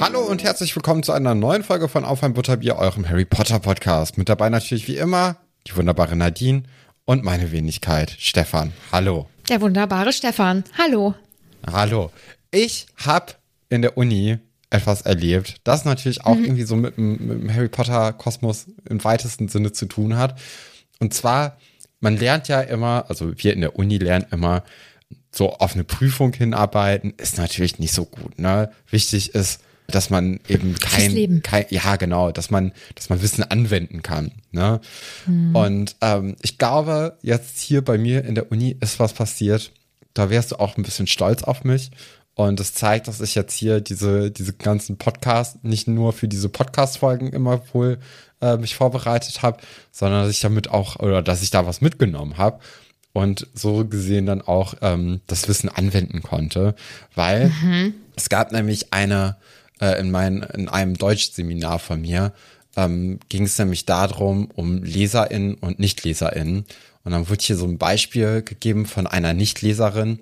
Hallo und herzlich willkommen zu einer neuen Folge von Auf ein Butterbier, eurem Harry Potter Podcast. Mit dabei natürlich wie immer die wunderbare Nadine und meine Wenigkeit Stefan. Hallo. Der wunderbare Stefan. Hallo. Hallo. Ich habe in der Uni etwas erlebt, das natürlich auch Mhm. irgendwie so mit, dem- mit dem Harry Potter Kosmos im weitesten Sinne zu tun hat. Und zwar, man lernt ja immer, also wir in der Uni lernen immer, so auf eine Prüfung hinarbeiten, ist natürlich nicht so gut. Ne? Wichtig ist, dass man eben kein, kein, ja genau, dass man, dass man Wissen anwenden kann. Ne? Und ähm, ich glaube, jetzt hier bei mir in der Uni ist was passiert. Da wärst du auch ein bisschen stolz auf mich. Und das zeigt, dass ich jetzt hier diese, diese ganzen Podcasts, nicht nur für diese Podcast-Folgen immer wohl äh, mich vorbereitet habe, sondern dass ich damit auch, oder dass ich da was mitgenommen habe und so gesehen dann auch ähm, das Wissen anwenden konnte, weil es gab nämlich eine äh, in, mein, in einem Deutschseminar von mir ähm, ging es nämlich darum um LeserInnen und NichtleserInnen und dann wurde hier so ein Beispiel gegeben von einer Nichtleserin,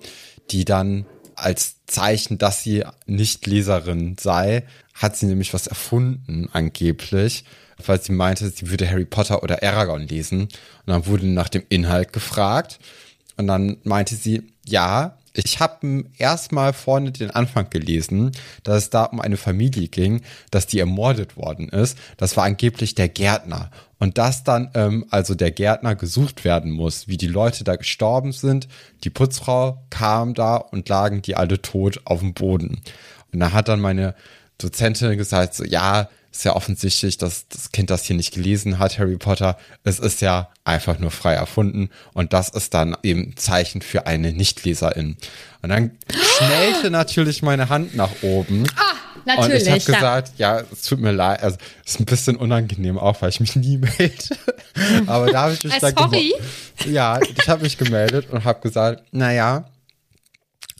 die dann als Zeichen, dass sie Nichtleserin sei, hat sie nämlich was erfunden angeblich, weil sie meinte, sie würde Harry Potter oder Aragon lesen. Und dann wurde nach dem Inhalt gefragt. Und dann meinte sie, ja, ich habe erstmal vorne den Anfang gelesen, dass es da um eine Familie ging, dass die ermordet worden ist. Das war angeblich der Gärtner. Und dass dann ähm, also der Gärtner gesucht werden muss, wie die Leute da gestorben sind. Die Putzfrau kam da und lagen die alle tot auf dem Boden. Und da hat dann meine Dozentin gesagt, so, ja, ist ja offensichtlich, dass das Kind das hier nicht gelesen hat, Harry Potter. Es ist ja einfach nur frei erfunden. Und das ist dann eben Zeichen für eine Nichtleserin. Und dann schnellte natürlich meine Hand nach oben. Natürlich. Und ich habe gesagt, ja, es tut mir leid, also es ist ein bisschen unangenehm auch, weil ich mich nie melde. Aber da habe ich mich dann sorry. Ja, ich habe mich gemeldet und habe gesagt, naja,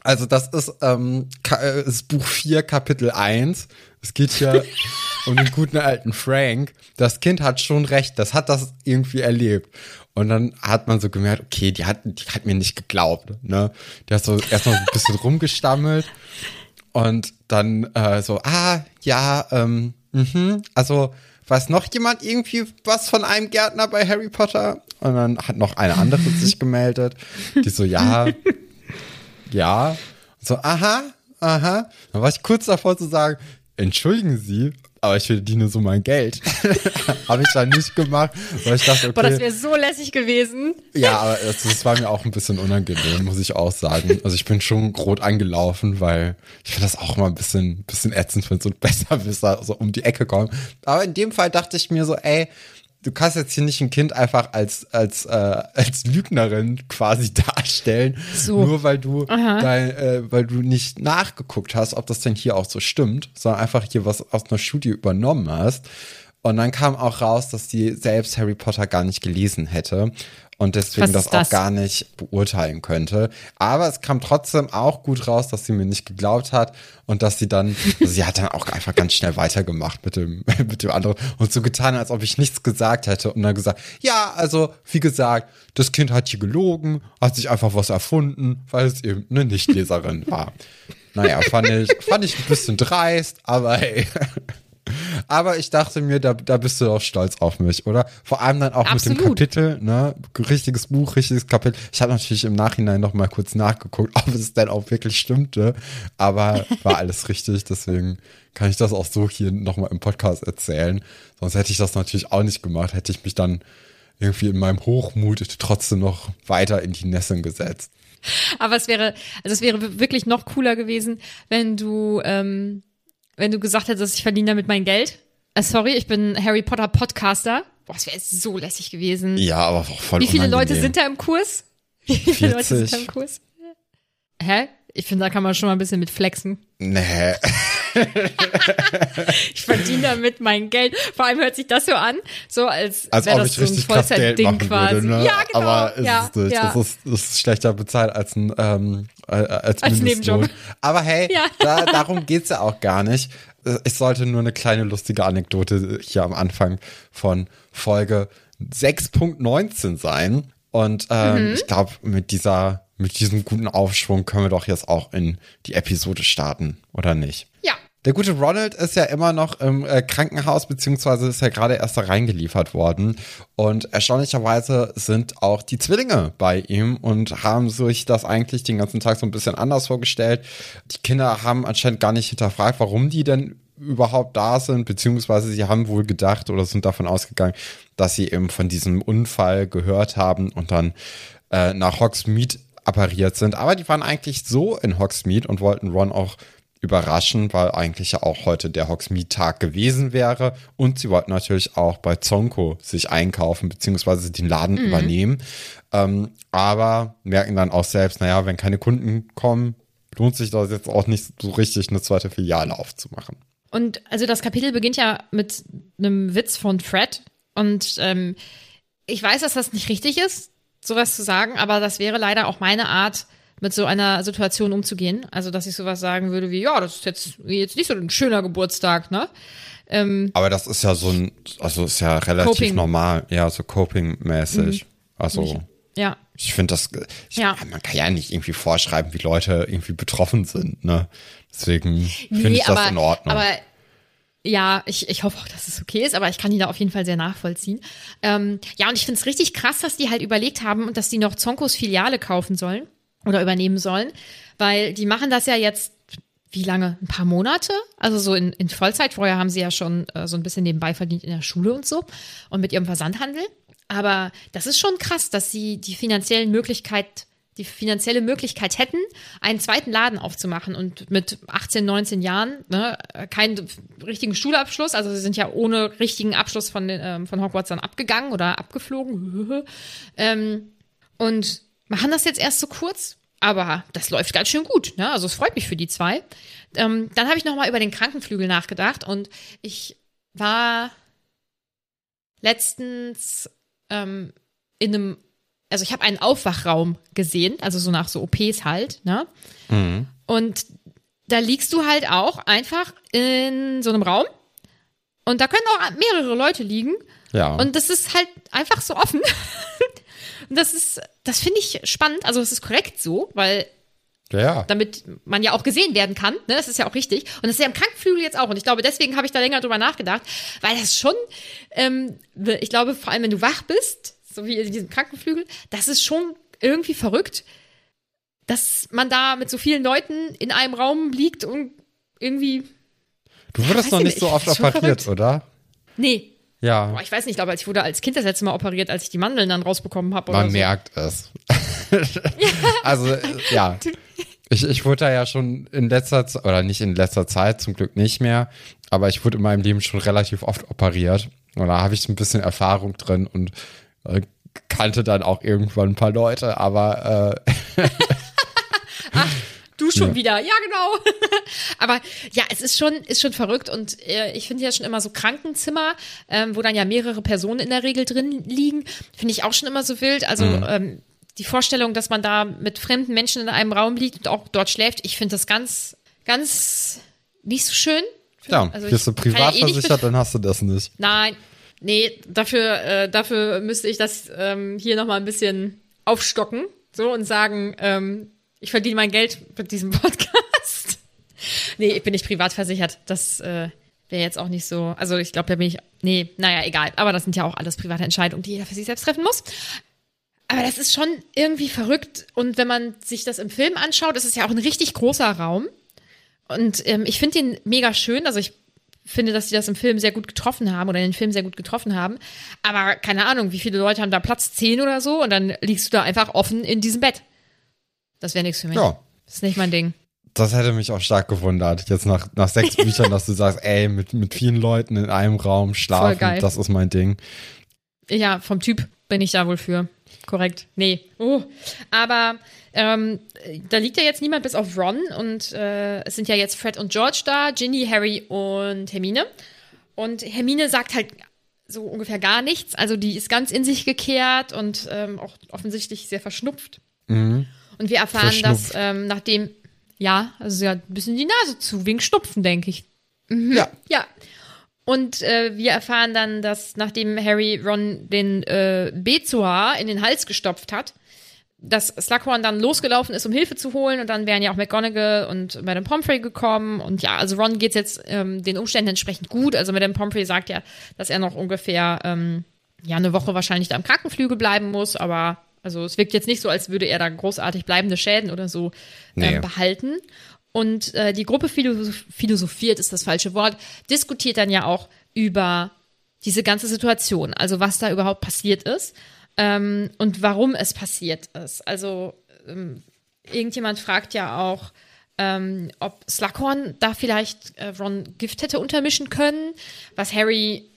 also das ist, ähm, Ka- äh, ist Buch 4, Kapitel 1. Es geht hier um den guten alten Frank. Das Kind hat schon recht, das hat das irgendwie erlebt. Und dann hat man so gemerkt, okay, die hat, die hat mir nicht geglaubt. Ne? Die hat so erstmal so ein bisschen rumgestammelt und dann äh, so, ah, ja, ähm, mhm, also weiß noch jemand irgendwie was von einem Gärtner bei Harry Potter? Und dann hat noch eine andere sich gemeldet, die so, ja, ja, so, aha, aha. Dann war ich kurz davor zu sagen, entschuldigen Sie, aber ich verdiene so mein Geld. Habe ich dann nicht gemacht, weil ich dachte, okay. Boah, das wäre so lässig gewesen. Ja, aber das, das war mir auch ein bisschen unangenehm, muss ich auch sagen. Also ich bin schon rot angelaufen, weil ich finde das auch mal ein bisschen, bisschen ätzend, wenn so ein Besserwisser so um die Ecke kommt. Aber in dem Fall dachte ich mir so, ey, du kannst jetzt hier nicht ein Kind einfach als, als, äh, als Lügnerin quasi darstellen, So. nur weil du, dein, äh, weil du nicht nachgeguckt hast, ob das denn hier auch so stimmt, sondern einfach hier was aus einer Studie übernommen hast. Und dann kam auch raus, dass sie selbst Harry Potter gar nicht gelesen hätte und deswegen das, das? auch gar nicht beurteilen könnte. Aber es kam trotzdem auch gut raus, dass sie mir nicht geglaubt hat und dass sie dann, also sie hat dann auch einfach ganz schnell weitergemacht mit dem, mit dem anderen und so getan, als ob ich nichts gesagt hätte und dann gesagt, ja, also wie gesagt, das Kind hat hier gelogen, hat sich einfach was erfunden, weil es eben eine Nichtleserin war. Naja, fand ich, fand ich ein bisschen dreist, aber hey. Aber ich dachte mir, da, da bist du doch stolz auf mich, oder? Vor allem dann auch mit dem Absolut. Kapitel, ne? Richtiges Buch, richtiges Kapitel. Ich habe natürlich im Nachhinein noch mal kurz nachgeguckt, ob es denn auch wirklich stimmte. Aber war alles richtig, deswegen kann ich das auch so hier noch mal im Podcast erzählen. Sonst hätte ich das natürlich auch nicht gemacht, hätte ich mich dann irgendwie in meinem Hochmut trotzdem noch weiter in die Nesseln gesetzt. Aber es wäre, also es wäre wirklich noch cooler gewesen, wenn du, ähm, wenn du gesagt hättest, ich verdiene damit mein Geld. Äh, sorry, ich bin Harry Potter Podcaster. Boah, es wäre so lässig gewesen. Ja, aber auch voll Wie viele Leute unangenehm. sind da im Kurs? Wie viele Leute sind da 40. im Kurs? Hä? Ich finde, da kann man schon mal ein bisschen mit flexen. Nee. Ich verdiene damit mein Geld. Vor allem hört sich das so an, so als, Als wäre das ich so ein Vollzeitding quasi. würde, ne? Ja, genau. Aber ist ja, es nicht. Ja. Das, ist, das ist schlechter bezahlt als ein ähm, äh, als, Als Mindestlohn. Nebenjob. Aber hey, Ja. da, darum geht's ja auch gar nicht. Äh, Ich sollte nur eine kleine lustige Anekdote hier am Anfang von Folge 6.19 sein. Und ähm, Mhm. ich glaube, mit dieser, mit diesem guten Aufschwung können wir doch jetzt auch in die Episode starten, oder nicht? ja. Der gute Ronald ist ja immer noch im äh, Krankenhaus, beziehungsweise ist ja gerade erst da reingeliefert worden. Und erstaunlicherweise sind auch die Zwillinge bei ihm und haben sich das eigentlich den ganzen Tag so ein bisschen anders vorgestellt. Die Kinder haben anscheinend gar nicht hinterfragt, warum die denn überhaupt da sind, beziehungsweise sie haben wohl gedacht oder sind davon ausgegangen, dass sie eben von diesem Unfall gehört haben und dann äh, nach Hogsmeade appariert sind. Aber die waren eigentlich so in Hogsmeade und wollten Ron auch überraschen, weil eigentlich ja auch heute der Hogsmeade-Tag gewesen wäre. Und sie wollten natürlich auch bei Zonko sich einkaufen, beziehungsweise den Laden übernehmen. Ähm, aber merken dann auch selbst, naja, wenn keine Kunden kommen, lohnt sich das jetzt auch nicht so richtig, eine zweite Filiale aufzumachen. Und also das Kapitel beginnt ja mit einem Witz von Fred. Und ähm, ich weiß, dass das nicht richtig ist, sowas zu sagen, aber das wäre leider auch meine Art, mit so einer Situation umzugehen. Also, dass ich sowas sagen würde wie, ja, das ist jetzt, jetzt nicht so ein schöner Geburtstag, ne? Ähm, Aber das ist ja so ein, also ist ja relativ Coping. normal, ja, so coping-mäßig. Also. Nicht- ja. Ich finde das, ich, Ja. man kann ja nicht irgendwie vorschreiben, wie Leute irgendwie betroffen sind, ne? Deswegen finde Nee, ich das aber, in Ordnung. Aber ja, ich, ich hoffe auch, dass es okay ist, aber ich kann die da auf jeden Fall sehr nachvollziehen. Ähm, ja, und ich finde es richtig krass, dass die halt überlegt haben und dass die noch Zonkos Filiale kaufen sollen oder übernehmen sollen, weil die machen das ja jetzt wie lange? Ein paar Monate? Also so in, in Vollzeit. Vorher haben sie ja schon äh, so ein bisschen nebenbei verdient in der Schule und so und mit ihrem Versandhandel. Aber das ist schon krass, dass sie die finanziellen Möglichkeit, die finanzielle Möglichkeit hätten, einen zweiten Laden aufzumachen und mit 18, 19 Jahren, ne, keinen richtigen Schulabschluss, also sie sind ja ohne richtigen Abschluss von, ähm, von Hogwarts dann abgegangen oder abgeflogen. ähm, und machen das jetzt erst so kurz, aber das läuft ganz schön gut. Ne? Also es freut mich für die zwei. Ähm, dann habe ich noch mal über den Krankenflügel nachgedacht und ich war letztens ähm, in einem, also ich habe einen Aufwachraum gesehen, also so nach so OPs halt, ne? Und da liegst du halt auch einfach in so einem Raum und da können auch mehrere Leute liegen ja. und das ist halt einfach so offen. Und das ist, das finde ich spannend. Also es ist korrekt so, weil ja. damit man ja auch gesehen werden kann. Ne? Das ist ja auch richtig. Und das ist ja im Krankenflügel jetzt auch. Und ich glaube, deswegen habe ich da länger drüber nachgedacht, weil das schon, ähm, ich glaube, vor allem wenn du wach bist, so wie in diesem Krankenflügel, das ist schon irgendwie verrückt, dass man da mit so vielen Leuten in einem Raum liegt und irgendwie. Du wurdest noch ich nicht nicht, so oft operiert, verrückt. oder? Nee. Ja. Boah, ich weiß nicht, ich glaube, ich wurde als Kind das letzte Mal operiert, als ich die Mandeln dann rausbekommen habe. Man so. merkt es. also, ja. Ich, ich wurde da ja schon in letzter Zeit, oder nicht in letzter Zeit, zum Glück nicht mehr, aber ich wurde in meinem Leben schon relativ oft operiert. Und da habe ich ein bisschen Erfahrung drin und äh, kannte dann auch irgendwann ein paar Leute, aber äh, Du schon Ja. wieder, ja genau. Aber ja, es ist schon, ist schon verrückt und äh, ich finde ja schon immer so Krankenzimmer, ähm, wo dann ja mehrere Personen in der Regel drin liegen, finde ich auch schon immer so wild. Also Mhm. ähm, die Vorstellung, dass man da mit fremden Menschen in einem Raum liegt und auch dort schläft, ich finde das ganz, ganz nicht so schön. ja, Also bist du privat eh versichert, be- dann hast du das nicht. Nein, nee, dafür, äh, dafür müsste ich das ähm, hier nochmal ein bisschen aufstocken so und sagen, ähm, ich verdiene mein Geld mit diesem Podcast. nee, ich bin nicht privat versichert. Das äh, wäre jetzt auch nicht so. Also ich glaube, da bin ich. Nee, naja, egal. Aber das sind ja auch alles private Entscheidungen, die jeder für sich selbst treffen muss. Aber das ist schon irgendwie verrückt. Und wenn man sich das im Film anschaut, ist es ja auch ein richtig großer Raum. Und ähm, ich finde den mega schön. Also ich finde, dass sie das im Film sehr gut getroffen haben oder in den Film sehr gut getroffen haben. Aber keine Ahnung, wie viele Leute haben da Platz? Zehn oder so? Und dann liegst du da einfach offen in diesem Bett. Das wäre nichts für mich. Ja. Das ist nicht mein Ding. Das hätte mich auch stark gewundert, jetzt nach, nach sechs Büchern, dass du sagst, ey, mit, mit vielen Leuten in einem Raum schlafen, das ist mein Ding. Ja, vom Typ bin ich da wohl für. Korrekt. Nee. Oh. Aber ähm, da liegt ja jetzt niemand bis auf Ron und äh, es sind ja jetzt Fred und George da, Ginny, Harry und Hermine. Und Hermine sagt halt so ungefähr gar nichts. Also die ist ganz in sich gekehrt und ähm, auch offensichtlich sehr verschnupft. Und wir erfahren, dass ähm, nachdem, ja, also sie hat ein bisschen die Nase zu, wegen Schnupfen, denke ich. Ja. Ja. Und äh, wir erfahren dann, dass nachdem Harry Ron den äh, Bezoar in den Hals gestopft hat, dass Slughorn dann losgelaufen ist, um Hilfe zu holen und dann wären ja auch McGonagall und Madame Pomfrey gekommen und ja, also Ron geht's jetzt ähm, den Umständen entsprechend gut. Also Madame Pomfrey sagt ja, dass er noch ungefähr ähm, ja eine Woche wahrscheinlich da im Krankenflügel bleiben muss, aber also es wirkt jetzt nicht so, als würde er da großartig bleibende Schäden oder so Nee. ähm, behalten. Und äh, die Gruppe philosoph philosophiert, ist das falsche Wort, diskutiert dann ja auch über diese ganze Situation, also was da überhaupt passiert ist ähm, und warum es passiert ist. Also ähm, irgendjemand fragt ja auch, ähm, ob Slughorn da vielleicht äh, Ron Gift hätte untermischen können, was Harry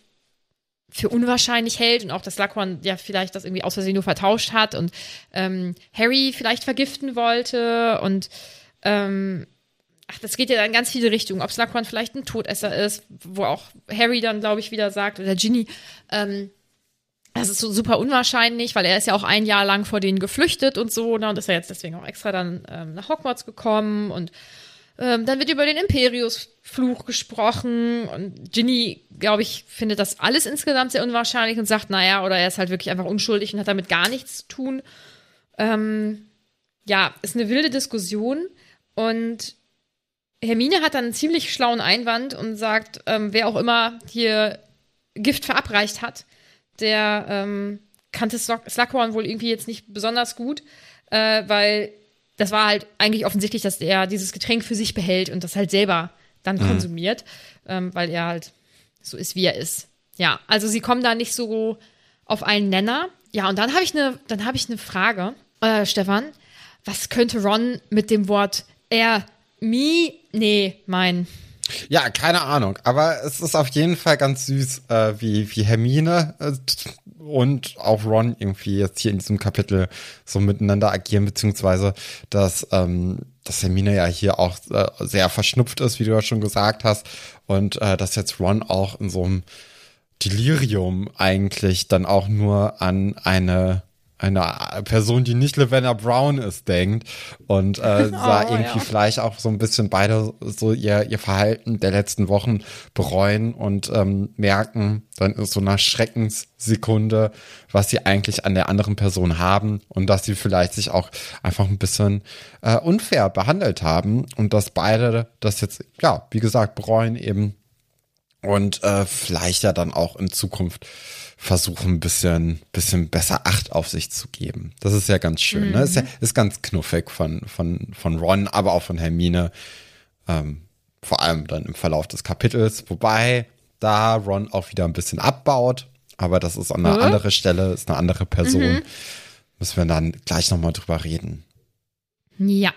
für unwahrscheinlich hält und auch, dass Slughorn ja vielleicht das irgendwie aus Versehen nur vertauscht hat und ähm, Harry vielleicht vergiften wollte und ähm, ach, das geht ja in ganz viele Richtungen. Ob Slughorn vielleicht ein Todesser ist, wo auch Harry dann, glaube ich, wieder sagt, oder Ginny, ähm, das ist so super unwahrscheinlich, weil er ist ja auch ein Jahr lang vor denen geflüchtet und so, ne, und ist ja jetzt deswegen auch extra dann ähm, nach Hogwarts gekommen und ähm, dann wird über den Imperius-Fluch gesprochen und Ginny, glaube ich, findet das alles insgesamt sehr unwahrscheinlich und sagt, naja, oder er ist halt wirklich einfach unschuldig und hat damit gar nichts zu tun. Ähm, ja, ist eine wilde Diskussion und Hermine hat dann einen ziemlich schlauen Einwand und sagt, ähm, wer auch immer hier Gift verabreicht hat, der ähm, kannte Slughorn wohl irgendwie jetzt nicht besonders gut, äh, weil das war halt eigentlich offensichtlich, dass er dieses Getränk für sich behält und das halt selber dann konsumiert, ähm, weil er halt so ist, wie er ist. Ja, also sie kommen da nicht so auf einen Nenner. Ja, und dann habe ich eine, dann habe ich eine Frage, äh, Stefan. Was könnte Ron mit dem Wort er, me, nee, mein? Ja, keine Ahnung. Aber es ist auf jeden Fall ganz süß, äh, wie, wie Hermine äh, und auch Ron irgendwie jetzt hier in diesem Kapitel so miteinander agieren, beziehungsweise dass, ähm, dass Hermine ja hier auch äh, sehr verschnupft ist, wie du ja schon gesagt hast, und äh, dass jetzt Ron auch in so einem Delirium eigentlich dann auch nur an eine eine Person, die nicht Lavender Brown ist, denkt und äh, da Oh, irgendwie ja. vielleicht auch so ein bisschen beide so ihr, ihr Verhalten der letzten Wochen bereuen und ähm, merken dann in so einer Schreckenssekunde, was sie eigentlich an der anderen Person haben und dass sie vielleicht sich auch einfach ein bisschen äh, unfair behandelt haben und dass beide das jetzt, ja, wie gesagt, bereuen eben und äh, vielleicht ja dann auch in Zukunft versuchen, ein bisschen, bisschen besser Acht auf sich zu geben. Das ist ja ganz schön. Ne? Ist, ja, ist ganz knuffig von, von, von Ron, aber auch von Hermine. Ähm, vor allem dann im Verlauf des Kapitels. Wobei da Ron auch wieder ein bisschen abbaut. Aber das ist an einer Hä? anderen Stelle, ist eine andere Person. Müssen wir dann gleich nochmal drüber reden. Ja.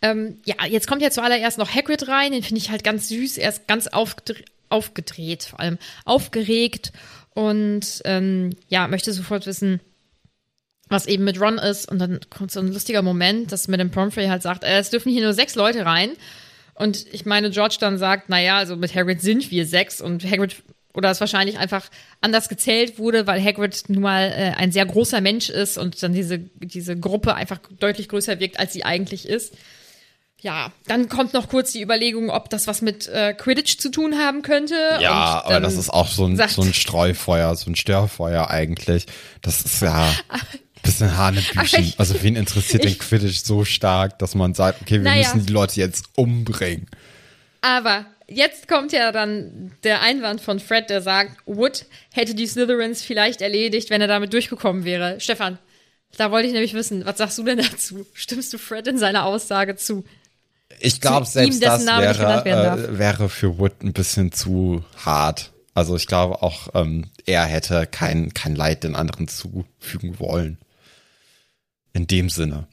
Ähm, ja, jetzt kommt ja zuallererst noch Hagrid rein, den finde ich halt ganz süß. Er ist ganz aufgedre aufgedreht, vor allem aufgeregt und ähm, ja, möchte sofort wissen, was eben mit Ron ist. Und dann kommt so ein lustiger Moment, dass mit dem Pomfrey halt sagt, äh, es dürfen hier nur sechs Leute rein. Und ich meine, George dann sagt, naja, also mit Hagrid sind wir sechs und Hagrid oder es wahrscheinlich einfach anders gezählt wurde, weil Hagrid nun mal äh, ein sehr großer Mensch ist und dann diese, diese Gruppe einfach deutlich größer wirkt, als sie eigentlich ist. Ja, dann kommt noch kurz die Überlegung, ob das was mit äh, Quidditch zu tun haben könnte. Ja, aber das ist auch so ein, so ein Streufeuer, so ein Störfeuer eigentlich. Das ist ja ein bisschen Hanebüchen. ich- Also wen interessiert den ich- Quidditch so stark, dass man sagt, okay, wir Naja. müssen die Leute jetzt umbringen. Aber jetzt kommt ja dann der Einwand von Fred, der sagt, Wood hätte die Slytherins vielleicht erledigt, wenn er damit durchgekommen wäre. Stefan, da wollte ich nämlich wissen, was sagst du denn dazu? Stimmst du Fred in seiner Aussage zu? Ich glaube, selbst das wäre, äh, wäre für Wood ein bisschen zu hart. Also ich glaube auch, ähm, er hätte kein, kein Leid den anderen zufügen wollen. In dem Sinne.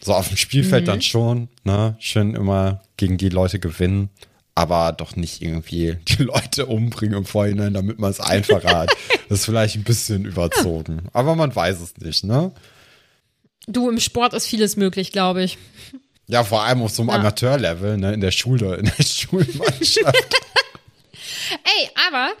So auf dem Spielfeld Mhm. dann schon, ne? Schön immer gegen die Leute gewinnen, aber doch nicht irgendwie die Leute umbringen im Vorhinein, damit man es einfacher hat. Das ist vielleicht ein bisschen überzogen. Aber man weiß es nicht, ne? Du, im Sport ist vieles möglich, glaube ich. Ja, vor allem auf so einem Ja. Amateurlevel, ne? In der Schule, in der Schulmannschaft. Ey, aber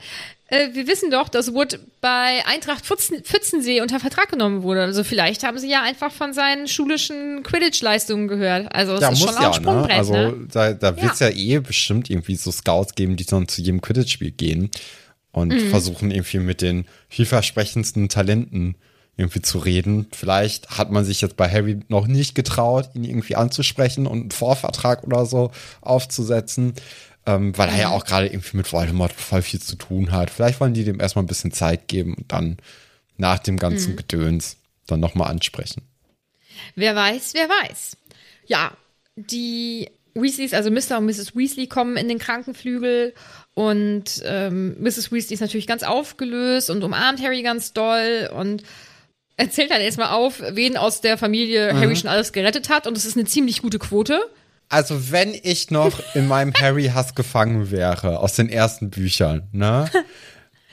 äh, wir wissen doch, dass Wood bei Eintracht Pfützen, Pfützensee unter Vertrag genommen wurde. Also vielleicht haben sie ja einfach von seinen schulischen Quidditch-Leistungen gehört. Also es Ja, ist muss schon auch ja, ne? Sprungbrett, Also ne? da, da wird es ja. eh bestimmt irgendwie so Scouts geben, die dann zu jedem Quidditch-Spiel gehen und Mhm. versuchen irgendwie mit den vielversprechendsten Talenten irgendwie zu reden. Vielleicht hat man sich jetzt bei Harry noch nicht getraut, ihn irgendwie anzusprechen und einen Vorvertrag oder so aufzusetzen, ähm, weil er ja auch gerade irgendwie mit Voldemort voll viel zu tun hat. Vielleicht wollen die dem erstmal ein bisschen Zeit geben und dann nach dem ganzen Mhm. Gedöns dann nochmal ansprechen. Wer weiß, wer weiß. Ja, die Weasleys, also Mr. und Mrs. Weasley kommen in den Krankenflügel und ähm, Mrs. Weasley ist natürlich ganz aufgelöst und umarmt Harry ganz doll und erzählt dann erstmal auf, wen aus der Familie Mhm. Harry schon alles gerettet hat und es ist eine ziemlich gute Quote. Also wenn ich noch in meinem Harry-Hass gefangen wäre, aus den ersten Büchern, ne?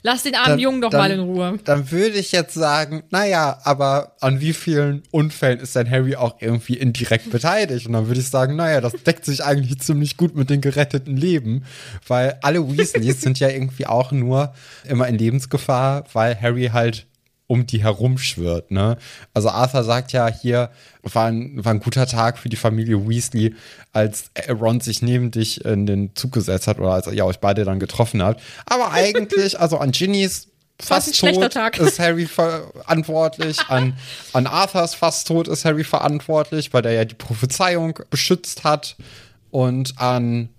Lass den armen Jungen doch mal in Ruhe. Dann würde ich jetzt sagen, naja, aber an wie vielen Unfällen ist denn Harry auch irgendwie indirekt beteiligt? Und dann würde ich sagen, naja, das deckt sich eigentlich ziemlich gut mit den geretteten Leben, weil alle Weasleys sind ja irgendwie auch nur immer in Lebensgefahr, weil Harry halt um die herumschwirrt, ne? Also Arthur sagt ja hier, war ein, war ein guter Tag für die Familie Weasley, als Ron sich neben dich in den Zug gesetzt hat oder als ihr euch beide dann getroffen habt. Aber eigentlich, also an Ginnys Fast tot Tag. ist Harry verantwortlich, an, an Arthurs fast tot ist Harry verantwortlich, weil der ja die Prophezeiung beschützt hat und an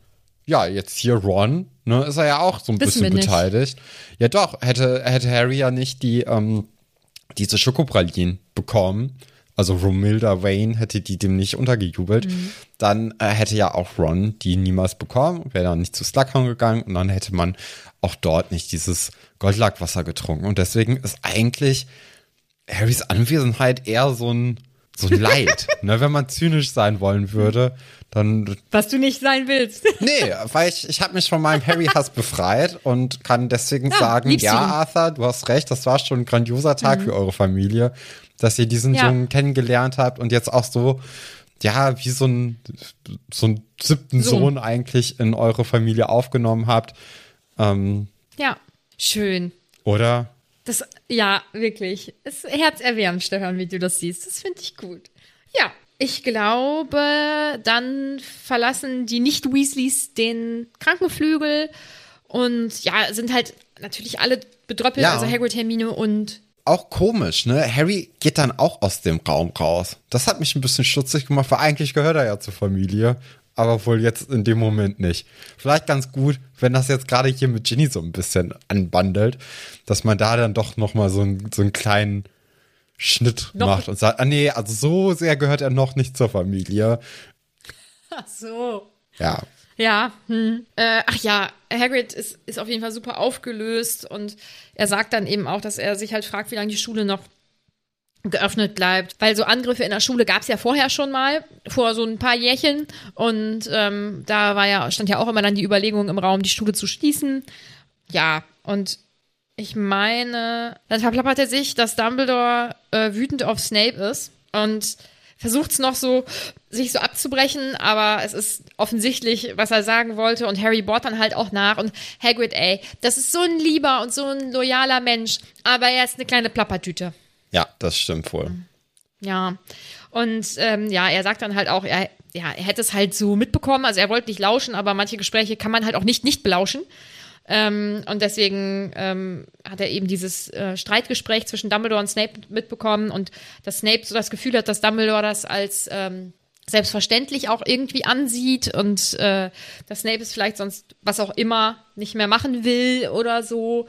ja, jetzt hier Ron, ne, ist er ja auch so ein Wissen bisschen beteiligt. Ja, doch, hätte, hätte Harry ja nicht die, ähm, diese Schokopralinen bekommen, also Romilda Wayne hätte die dem nicht untergejubelt, Mhm. dann äh, hätte ja auch Ron die niemals bekommen, wäre dann nicht zu Slughorn gegangen und dann hätte man auch dort nicht dieses Goldlackwasser getrunken. Und deswegen ist eigentlich Harrys Anwesenheit eher so ein, so ein Leid. ne, wenn man zynisch sein wollen würde, dann Was du nicht sein willst. Nee, weil ich, ich habe mich von meinem Harry-Hass befreit und kann deswegen Ja, sagen, ja. Arthur, du hast recht, das war schon ein grandioser Tag für eure Familie, dass ihr diesen Ja. Jungen kennengelernt habt und jetzt auch so, ja, wie so ein, so einen siebten Sohn. Sohn eigentlich in eure Familie aufgenommen habt. Ähm, Ja, schön. oder? Das, ja, wirklich. Es ist herzerwärmend, Stefan, wie du das siehst. Das finde ich gut. Ja, ich glaube, dann verlassen die Nicht-Weasleys den Krankenflügel und ja, sind halt natürlich alle bedröppelt, Ja. also Hagrid, Hermine und Auch komisch, ne? Harry geht dann auch aus dem Raum raus. Das hat mich ein bisschen stutzig gemacht, weil eigentlich gehört er ja zur Familie, aber wohl jetzt in dem Moment nicht. Vielleicht ganz gut, wenn das jetzt gerade hier mit Ginny so ein bisschen anbandelt, dass man da dann doch noch mal so, einen- so einen kleinen Schnitt Noch- macht und sagt, ah nee, also so sehr gehört er noch nicht zur Familie. Ach so. Ja. Ja, hm. äh, ach ja, Hagrid ist, ist auf jeden Fall super aufgelöst und er sagt dann eben auch, dass er sich halt fragt, wie lange die Schule noch geöffnet bleibt. Weil so Angriffe in der Schule gab es ja vorher schon mal, vor so ein paar Jährchen. Und ähm, da war ja, stand ja auch immer dann die Überlegung im Raum, die Schule zu schließen. Ja, und ich meine, dann verplappert er sich, dass Dumbledore äh, wütend auf Snape ist und versucht es noch so, sich so abzubrechen, aber es ist offensichtlich, was er sagen wollte und Harry bohrt dann halt auch nach und Hagrid, ey, das ist so ein lieber und so ein loyaler Mensch, aber er ist eine kleine Plappertüte. Ja, das stimmt wohl. Ja. Und ähm, ja, er sagt dann halt auch, er, ja, er hätte es halt so mitbekommen, also er wollte nicht lauschen, aber manche Gespräche kann man halt auch nicht nicht belauschen. Ähm, und deswegen ähm, hat er eben dieses äh, Streitgespräch zwischen Dumbledore und Snape mitbekommen und dass Snape so das Gefühl hat, dass Dumbledore das als ähm, selbstverständlich auch irgendwie ansieht und äh, dass Snape es vielleicht sonst was auch immer nicht mehr machen will oder so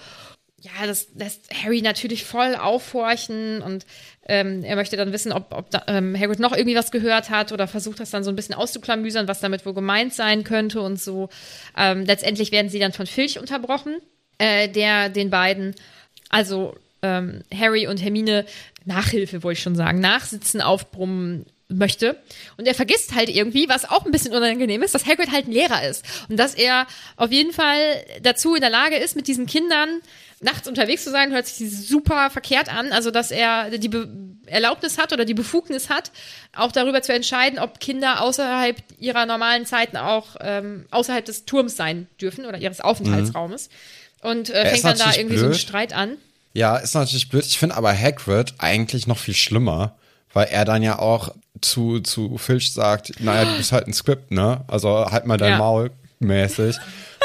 ja, das lässt Harry natürlich voll aufhorchen und ähm, er möchte dann wissen, ob, ob da, ähm, Hagrid noch irgendwie was gehört hat oder versucht das dann so ein bisschen auszuklamüsern, was damit wohl gemeint sein könnte und so. Ähm, letztendlich werden sie dann von Filch unterbrochen, äh, der den beiden, also ähm, Harry und Hermine, Nachhilfe, wollte ich schon sagen, Nachsitzen aufbrummen möchte. Und er vergisst halt irgendwie, was auch ein bisschen unangenehm ist, dass Hagrid halt ein Lehrer ist. Und dass er auf jeden Fall dazu in der Lage ist, mit diesen Kindern nachts unterwegs zu sein, hört sich super verkehrt an. Also, dass er die Be Erlaubnis hat oder die Befugnis hat, auch darüber zu entscheiden, ob Kinder außerhalb ihrer normalen Zeiten auch ähm, außerhalb des Turms sein dürfen oder ihres Aufenthaltsraumes. Mhm. Und äh, fängt dann da irgendwie blöd. so einen Streit an. Ja, ist natürlich blöd. Ich finde aber Hagrid eigentlich noch viel schlimmer, weil er dann ja auch zu, zu Filch sagt, naja, du bist halt ein Skript, ne? Also halt mal dein ja. Maul mäßig.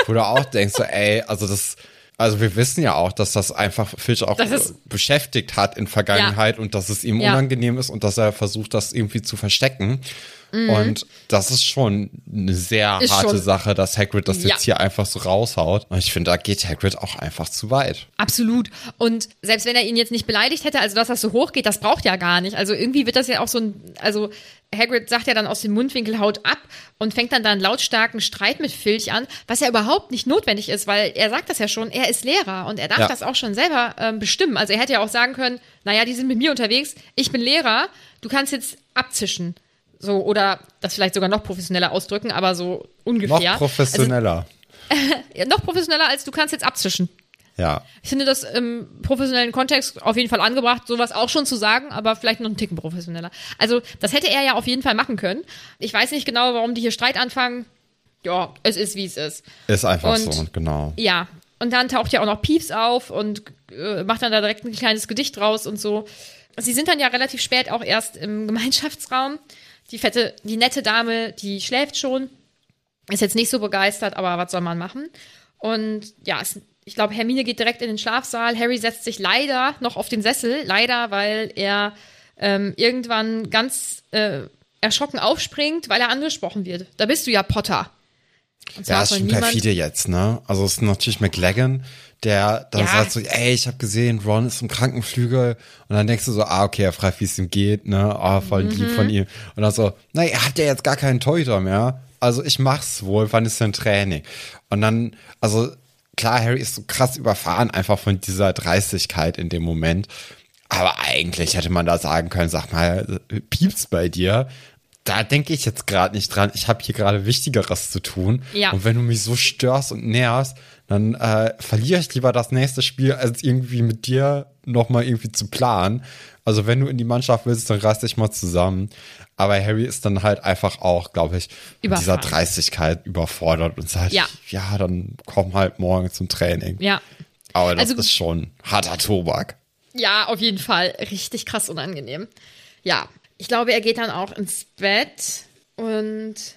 Wo du auch denkst, so, ey, also das, also wir wissen ja auch, dass das einfach Filch auch beschäftigt hat in Vergangenheit ja. und dass es ihm ja. unangenehm ist und dass er versucht, das irgendwie zu verstecken. Mhm. Und das ist schon eine sehr ist harte schon. Sache, dass Hagrid das ja. jetzt hier einfach so raushaut. Und ich finde, da geht Hagrid auch einfach zu weit. Absolut. Und selbst wenn er ihn jetzt nicht beleidigt hätte, also dass das so hoch geht, das braucht ja gar nicht. Also irgendwie wird das ja auch so ein, also Hagrid sagt ja dann aus dem Mundwinkel haut ab und fängt dann da einen lautstarken Streit mit Filch an, was ja überhaupt nicht notwendig ist, weil er sagt das ja schon, er ist Lehrer und er darf ja. das auch schon selber ähm, bestimmen. Also er hätte ja auch sagen können, naja, die sind mit mir unterwegs, ich bin Lehrer, du kannst jetzt abzischen. So, oder das vielleicht sogar noch professioneller ausdrücken, aber so ungefähr. Noch professioneller. Also, ja, noch professioneller, als du kannst jetzt abzischen. Ja. Ich finde das im professionellen Kontext auf jeden Fall angebracht, sowas auch schon zu sagen, aber vielleicht noch einen Ticken professioneller. Also, das hätte er ja auf jeden Fall machen können. Ich weiß nicht genau, warum die hier Streit anfangen. Ja, es ist, wie es ist. Ist einfach und, so, genau. Ja. Und dann taucht ja auch noch Pieps auf und äh, macht dann da direkt ein kleines Gedicht raus und so. Sie sind dann ja relativ spät auch erst im Gemeinschaftsraum. Die fette, die nette Dame, die schläft schon. Ist jetzt nicht so begeistert, aber was soll man machen? Und ja, es, ich glaube, Hermine geht direkt in den Schlafsaal. Harry setzt sich leider noch auf den Sessel. Leider, weil er ähm, irgendwann ganz äh, erschrocken aufspringt, weil er angesprochen wird. Da bist du ja Potter. Ja, ist schon perfide jetzt, ne? Also es ist natürlich McLagan, der dann ja. sagt so, ey, ich habe gesehen, Ron ist im Krankenflügel und dann denkst du so, ah, okay, er fragt, wie es ihm geht, ne, ah, oh, voll mhm. lieb von ihm und dann so, nein, er hat ja jetzt gar keinen Torhüter mehr, also ich mach's wohl, wann ist denn Training? Und dann, also klar, Harry ist so krass überfahren einfach von dieser Dreistigkeit in dem Moment, aber eigentlich hätte man da sagen können, sag mal, piepst bei dir, da denke ich jetzt gerade nicht dran. Ich habe hier gerade Wichtigeres zu tun. Ja. Und wenn du mich so störst und nervst, dann äh, verliere ich lieber das nächste Spiel, als irgendwie mit dir nochmal irgendwie zu planen. Also wenn du in die Mannschaft willst, dann reiß dich mal zusammen. Aber Harry ist dann halt einfach auch, glaube ich, mit dieser Dreistigkeit überfordert und sagt, ja. ja, dann komm halt morgen zum Training. Ja. Aber das also, ist schon harter Tobak. Ja, auf jeden Fall. Richtig krass unangenehm. Ja. Ich glaube, er geht dann auch ins Bett und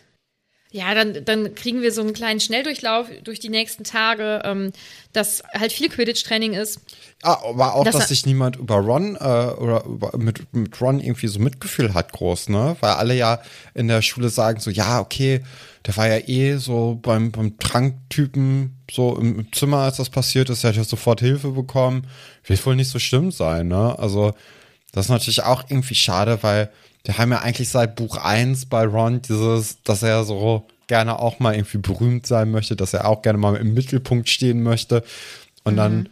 ja, dann, dann kriegen wir so einen kleinen Schnelldurchlauf durch die nächsten Tage, ähm, dass halt viel Quidditch-Training ist. Ah, aber auch, dass, dass sich niemand über Ron äh, oder über, mit, mit Ron irgendwie so Mitgefühl hat, groß, ne? Weil alle ja in der Schule sagen so, ja, okay, der war ja eh so beim, beim Tranktypen so im, im Zimmer, als das passiert ist, der hat ja sofort Hilfe bekommen. Wird wohl nicht so schlimm sein, ne? Also, das ist natürlich auch irgendwie schade, weil wir haben ja eigentlich seit Buch 1 bei Ron dieses, dass er so gerne auch mal irgendwie berühmt sein möchte, dass er auch gerne mal im Mittelpunkt stehen möchte. Und mhm. dann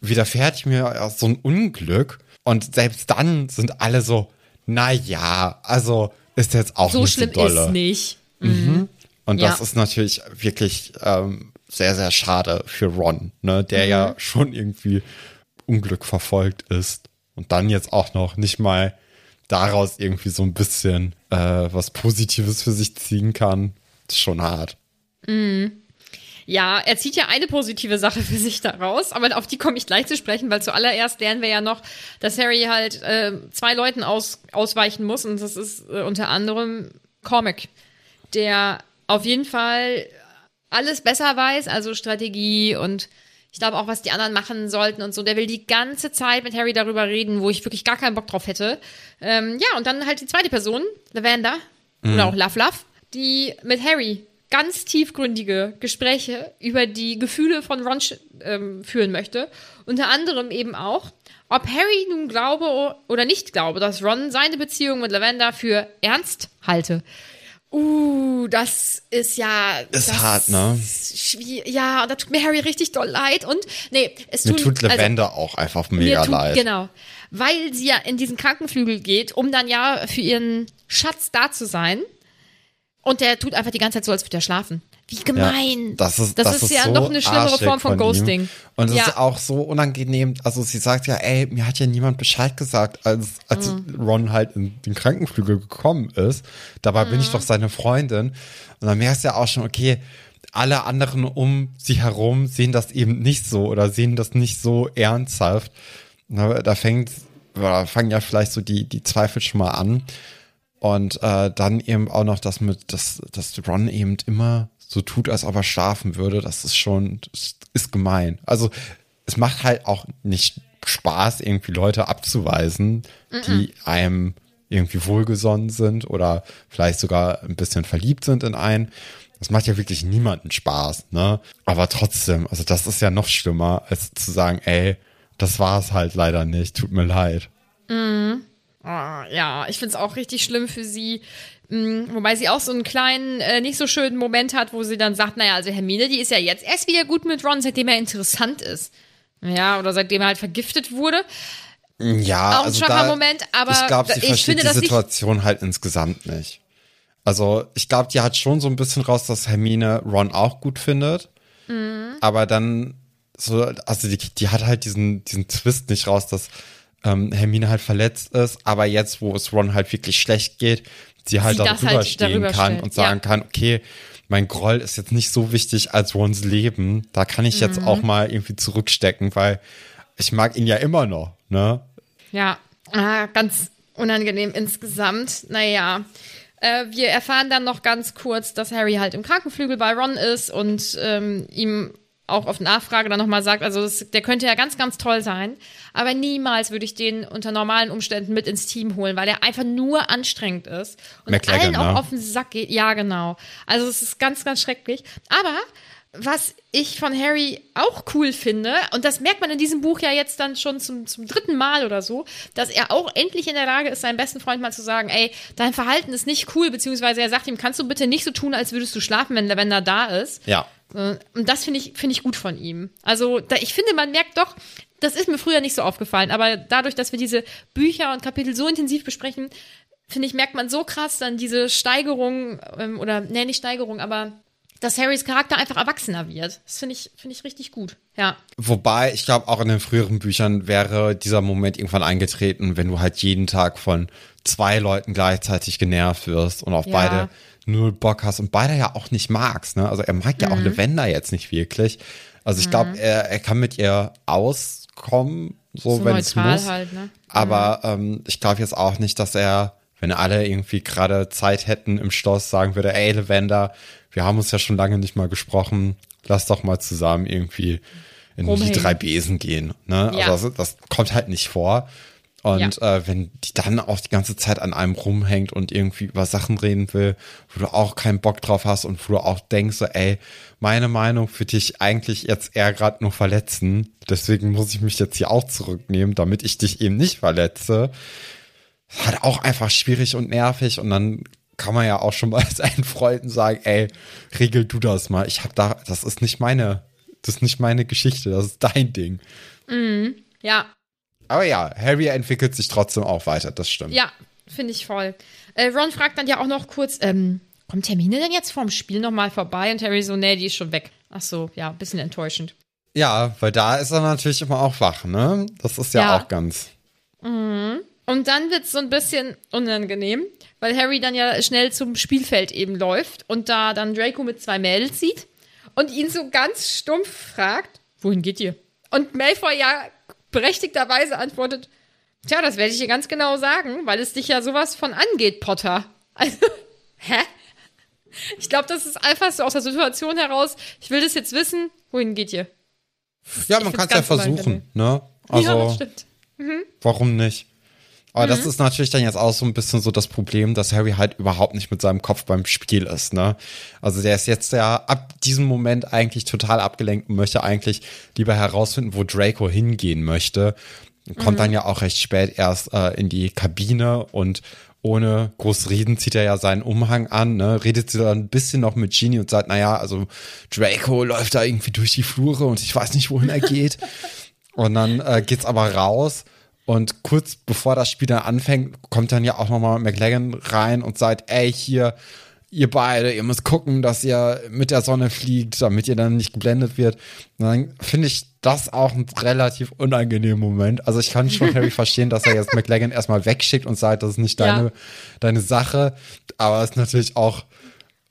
widerfährt mir so ein Unglück Und selbst dann sind alle so, na ja, also ist jetzt auch So nicht schlimm so dolle. ist nicht. Mhm. Und das Ja. ist natürlich wirklich ähm, sehr, sehr schade für Ron, ne, der Mhm. ja schon irgendwie Unglück verfolgt ist und dann jetzt auch noch nicht mal daraus irgendwie so ein bisschen äh, was Positives für sich ziehen kann. Ist schon hart. Ja, er zieht ja eine positive Sache für sich daraus, aber auf die komme ich gleich zu sprechen, weil zuallererst lernen wir ja noch, dass Harry halt äh, zwei Leuten aus, ausweichen muss und das ist äh, unter anderem Cormac, der auf jeden Fall alles besser weiß, also Strategie und ich glaube auch, was die anderen machen sollten und so. Der will die ganze Zeit mit Harry darüber reden, wo ich wirklich gar keinen Bock drauf hätte. Ähm, ja, und dann halt die zweite Person, Lavender, oder auch Love Love, die mit Harry ganz tiefgründige Gespräche über die Gefühle von Ron ähm, führen möchte. Unter anderem eben auch, ob Harry nun glaube oder nicht glaube, dass Ron seine Beziehung mit Lavender für ernst halte. Uh, das ist ja. Ist das hart, ne? Ja, und da tut mir Harry richtig doll leid. Und nee, es Mir tun, tut Lavender auch einfach also, mir mega tut, leid. Genau. Weil sie ja in diesen Krankenflügel geht, um dann ja für ihren Schatz da zu sein. Und der tut einfach die ganze Zeit so, als würde er schlafen. Wie gemein. Ja, das ist, das, das ist, ist ja so noch eine schlimmere Form von, ihm. Ghosting. Und es ja. ist auch so unangenehm. Also sie sagt ja, ey, mir hat ja niemand Bescheid gesagt, als, als Mhm. Ron halt in den Krankenflügel gekommen ist. Dabei bin Mhm. ich doch seine Freundin. Und dann merkst du ja auch schon, okay, alle anderen um sie herum sehen das eben nicht so oder sehen das nicht so ernsthaft. Da fängt, oder fangen ja vielleicht so die, die Zweifel schon mal an. Und äh, dann eben auch noch das mit, dass, dass Ron eben immer so tut, als ob er schlafen würde. Das ist schon, das ist gemein. Also es macht halt auch nicht Spaß, irgendwie Leute abzuweisen, die einem irgendwie wohlgesonnen sind oder vielleicht sogar ein bisschen verliebt sind in einen. Das macht ja wirklich niemanden Spaß, ne? Aber trotzdem, also das ist ja noch schlimmer, als zu sagen, ey, das war es halt leider nicht, tut mir leid. Ah, ja, ich find's auch richtig schlimm für sie. Mm, Wobei sie auch so einen kleinen, äh, nicht so schönen Moment hat, wo sie dann sagt, naja, also Hermine, die ist ja jetzt erst wieder gut mit Ron, seitdem er interessant ist. Ja, oder seitdem er halt vergiftet wurde. Ja, Auch ein also schwacher da, Moment, aber ich glaube, sie ich versteht finde die Situation halt insgesamt nicht. Also ich glaube, die hat schon so ein bisschen raus, dass Hermine Ron auch gut findet, Mhm. aber dann so, also die, die hat halt diesen diesen Twist nicht raus, dass ähm, Hermine halt verletzt ist, aber jetzt, wo es Ron halt wirklich schlecht geht, sie halt Sie darüber halt stehen darüber kann stellt, und sagen ja. kann, okay, mein Groll ist jetzt nicht so wichtig als Rons Leben, da kann ich Mhm. jetzt auch mal irgendwie zurückstecken, weil ich mag ihn ja immer noch, ne? Ja, ah, ganz unangenehm insgesamt. Naja. Äh, wir erfahren dann noch ganz kurz, dass Harry halt im Krankenflügel bei Ron ist und ähm, ihm auch auf Nachfrage dann nochmal sagt, also das, der könnte ja ganz, ganz toll sein, aber niemals würde ich den unter normalen Umständen mit ins Team holen, weil er einfach nur anstrengend ist und McLaggen, allen auch ne? auf den Sack geht. Ja, genau. Also es ist ganz, ganz schrecklich. Aber was ich von Harry auch cool finde, und das merkt man in diesem Buch ja jetzt dann schon zum, zum dritten Mal oder so, dass er auch endlich in der Lage ist, seinem besten Freund mal zu sagen, ey, dein Verhalten ist nicht cool, beziehungsweise er sagt ihm, kannst du bitte nicht so tun, als würdest du schlafen, wenn Lavender da ist. Ja. Äh, Und das finde ich, finde ich gut von ihm. Also, da, ich finde, man merkt doch, das ist mir früher nicht so aufgefallen, aber dadurch, dass wir diese Bücher und Kapitel so intensiv besprechen, finde ich, merkt man so krass dann diese Steigerung, ähm, oder, nee, nicht Steigerung, aber dass Harrys Charakter einfach erwachsener wird. Das finde ich, finde ich richtig gut. Ja. Wobei, ich glaube, auch in den früheren Büchern wäre dieser Moment irgendwann eingetreten, wenn du halt jeden Tag von zwei Leuten gleichzeitig genervt wirst und auf Ja. beide null Bock hast und beide ja auch nicht magst. Ne? Also er mag ja Mhm. auch Lavender jetzt nicht wirklich. Also ich glaube, er, er kann mit ihr auskommen, so, So wenn es muss. halt, ne? Aber ähm, ich glaube jetzt auch nicht, dass er, wenn alle irgendwie gerade Zeit hätten im Schloss, sagen würde, ey Lavender, wir haben uns ja schon lange nicht mal gesprochen, lass doch mal zusammen irgendwie in die Rumhängen. drei Besen gehen. Ne? Ja. Also das, das kommt halt nicht vor. Und äh, wenn die dann auch die ganze Zeit an einem rumhängt und irgendwie über Sachen reden will, wo du auch keinen Bock drauf hast und wo du auch denkst, so, ey, meine Meinung für dich eigentlich jetzt eher gerade nur verletzen. Deswegen muss ich mich jetzt hier auch zurücknehmen, damit ich dich eben nicht verletze. Halt auch einfach schwierig und nervig. Und dann kann man ja auch schon mal seinen Freunden sagen, ey, regel du das mal. Ich hab da, das ist nicht meine, das ist nicht meine Geschichte, das ist dein Ding. Ja. Aber ja, Harry entwickelt sich trotzdem auch weiter, das stimmt. Ja, finde ich voll. Äh, Ron fragt dann ja auch noch kurz, ähm, kommt Hermine denn jetzt vorm Spiel nochmal vorbei? Und Harry so, nee, die ist schon weg. Ach so, ja, bisschen enttäuschend. Ja, weil da ist er natürlich immer auch wach, ne? Das ist ja, Ja. auch ganz. Und dann wird es so ein bisschen unangenehm, weil Harry dann ja schnell zum Spielfeld eben läuft und da dann Draco mit zwei Mädels sieht und ihn so ganz stumpf fragt, wohin geht ihr? Und Malfoy ja berechtigterweise antwortet, tja, das werde ich dir ganz genau sagen, weil es dich ja sowas von angeht, Potter. Also, hä? Ich glaube, das ist einfach so aus der Situation heraus, ich will das jetzt wissen, wohin geht ihr? Ja, man kann es ja versuchen, ne? Also, ja, das stimmt. warum nicht? Aber Mhm. das ist natürlich dann jetzt auch so ein bisschen so das Problem, dass Harry halt überhaupt nicht mit seinem Kopf beim Spiel ist, ne? Also der ist jetzt ja ab diesem Moment eigentlich total abgelenkt und möchte eigentlich lieber herausfinden, wo Draco hingehen möchte. Kommt Mhm. dann ja auch recht spät erst äh, in die Kabine und ohne groß reden zieht er ja seinen Umhang an, ne? redet sie dann ein bisschen noch mit Genie und sagt, naja, also Draco läuft da irgendwie durch die Flure und ich weiß nicht, wohin er geht. Und dann äh, geht's aber raus und kurz bevor das Spiel dann anfängt, kommt dann ja auch nochmal McLaggen rein und sagt, ey, hier, ihr beide, ihr müsst gucken, dass ihr mit der Sonne fliegt, damit ihr dann nicht geblendet wird. Und dann finde ich das auch ein relativ unangenehmer Moment. Also ich kann schon Harry verstehen, dass er jetzt McLaggen erstmal wegschickt und sagt, das ist nicht deine, Ja. deine Sache. Aber es ist natürlich auch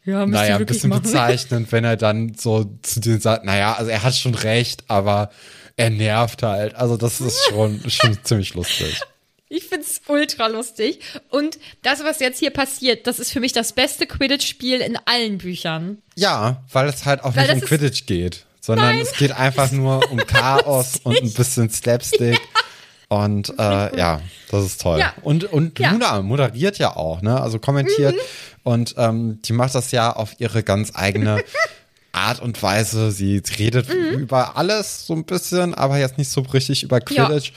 Ja, naja, ein bisschen machen. bezeichnend, wenn er dann so zu denen sagt, naja, also er hat schon recht, aber er nervt halt. Also das ist schon, schon ziemlich lustig. Ich find's ultra lustig. Und das, was jetzt hier passiert, das ist für mich das beste Quidditch-Spiel in allen Büchern. Ja, weil es halt auch Weil nicht um Quidditch geht, sondern Nein. es geht einfach nur um Chaos und ein bisschen Slapstick. Und äh, ja, das ist toll. Ja. Und, und Ja. Luna moderiert ja auch, ne? Also kommentiert. Und ähm, die macht das ja auf ihre ganz eigene Art und Weise. Sie redet über alles so ein bisschen, aber jetzt nicht so richtig über Ja. Quidditch.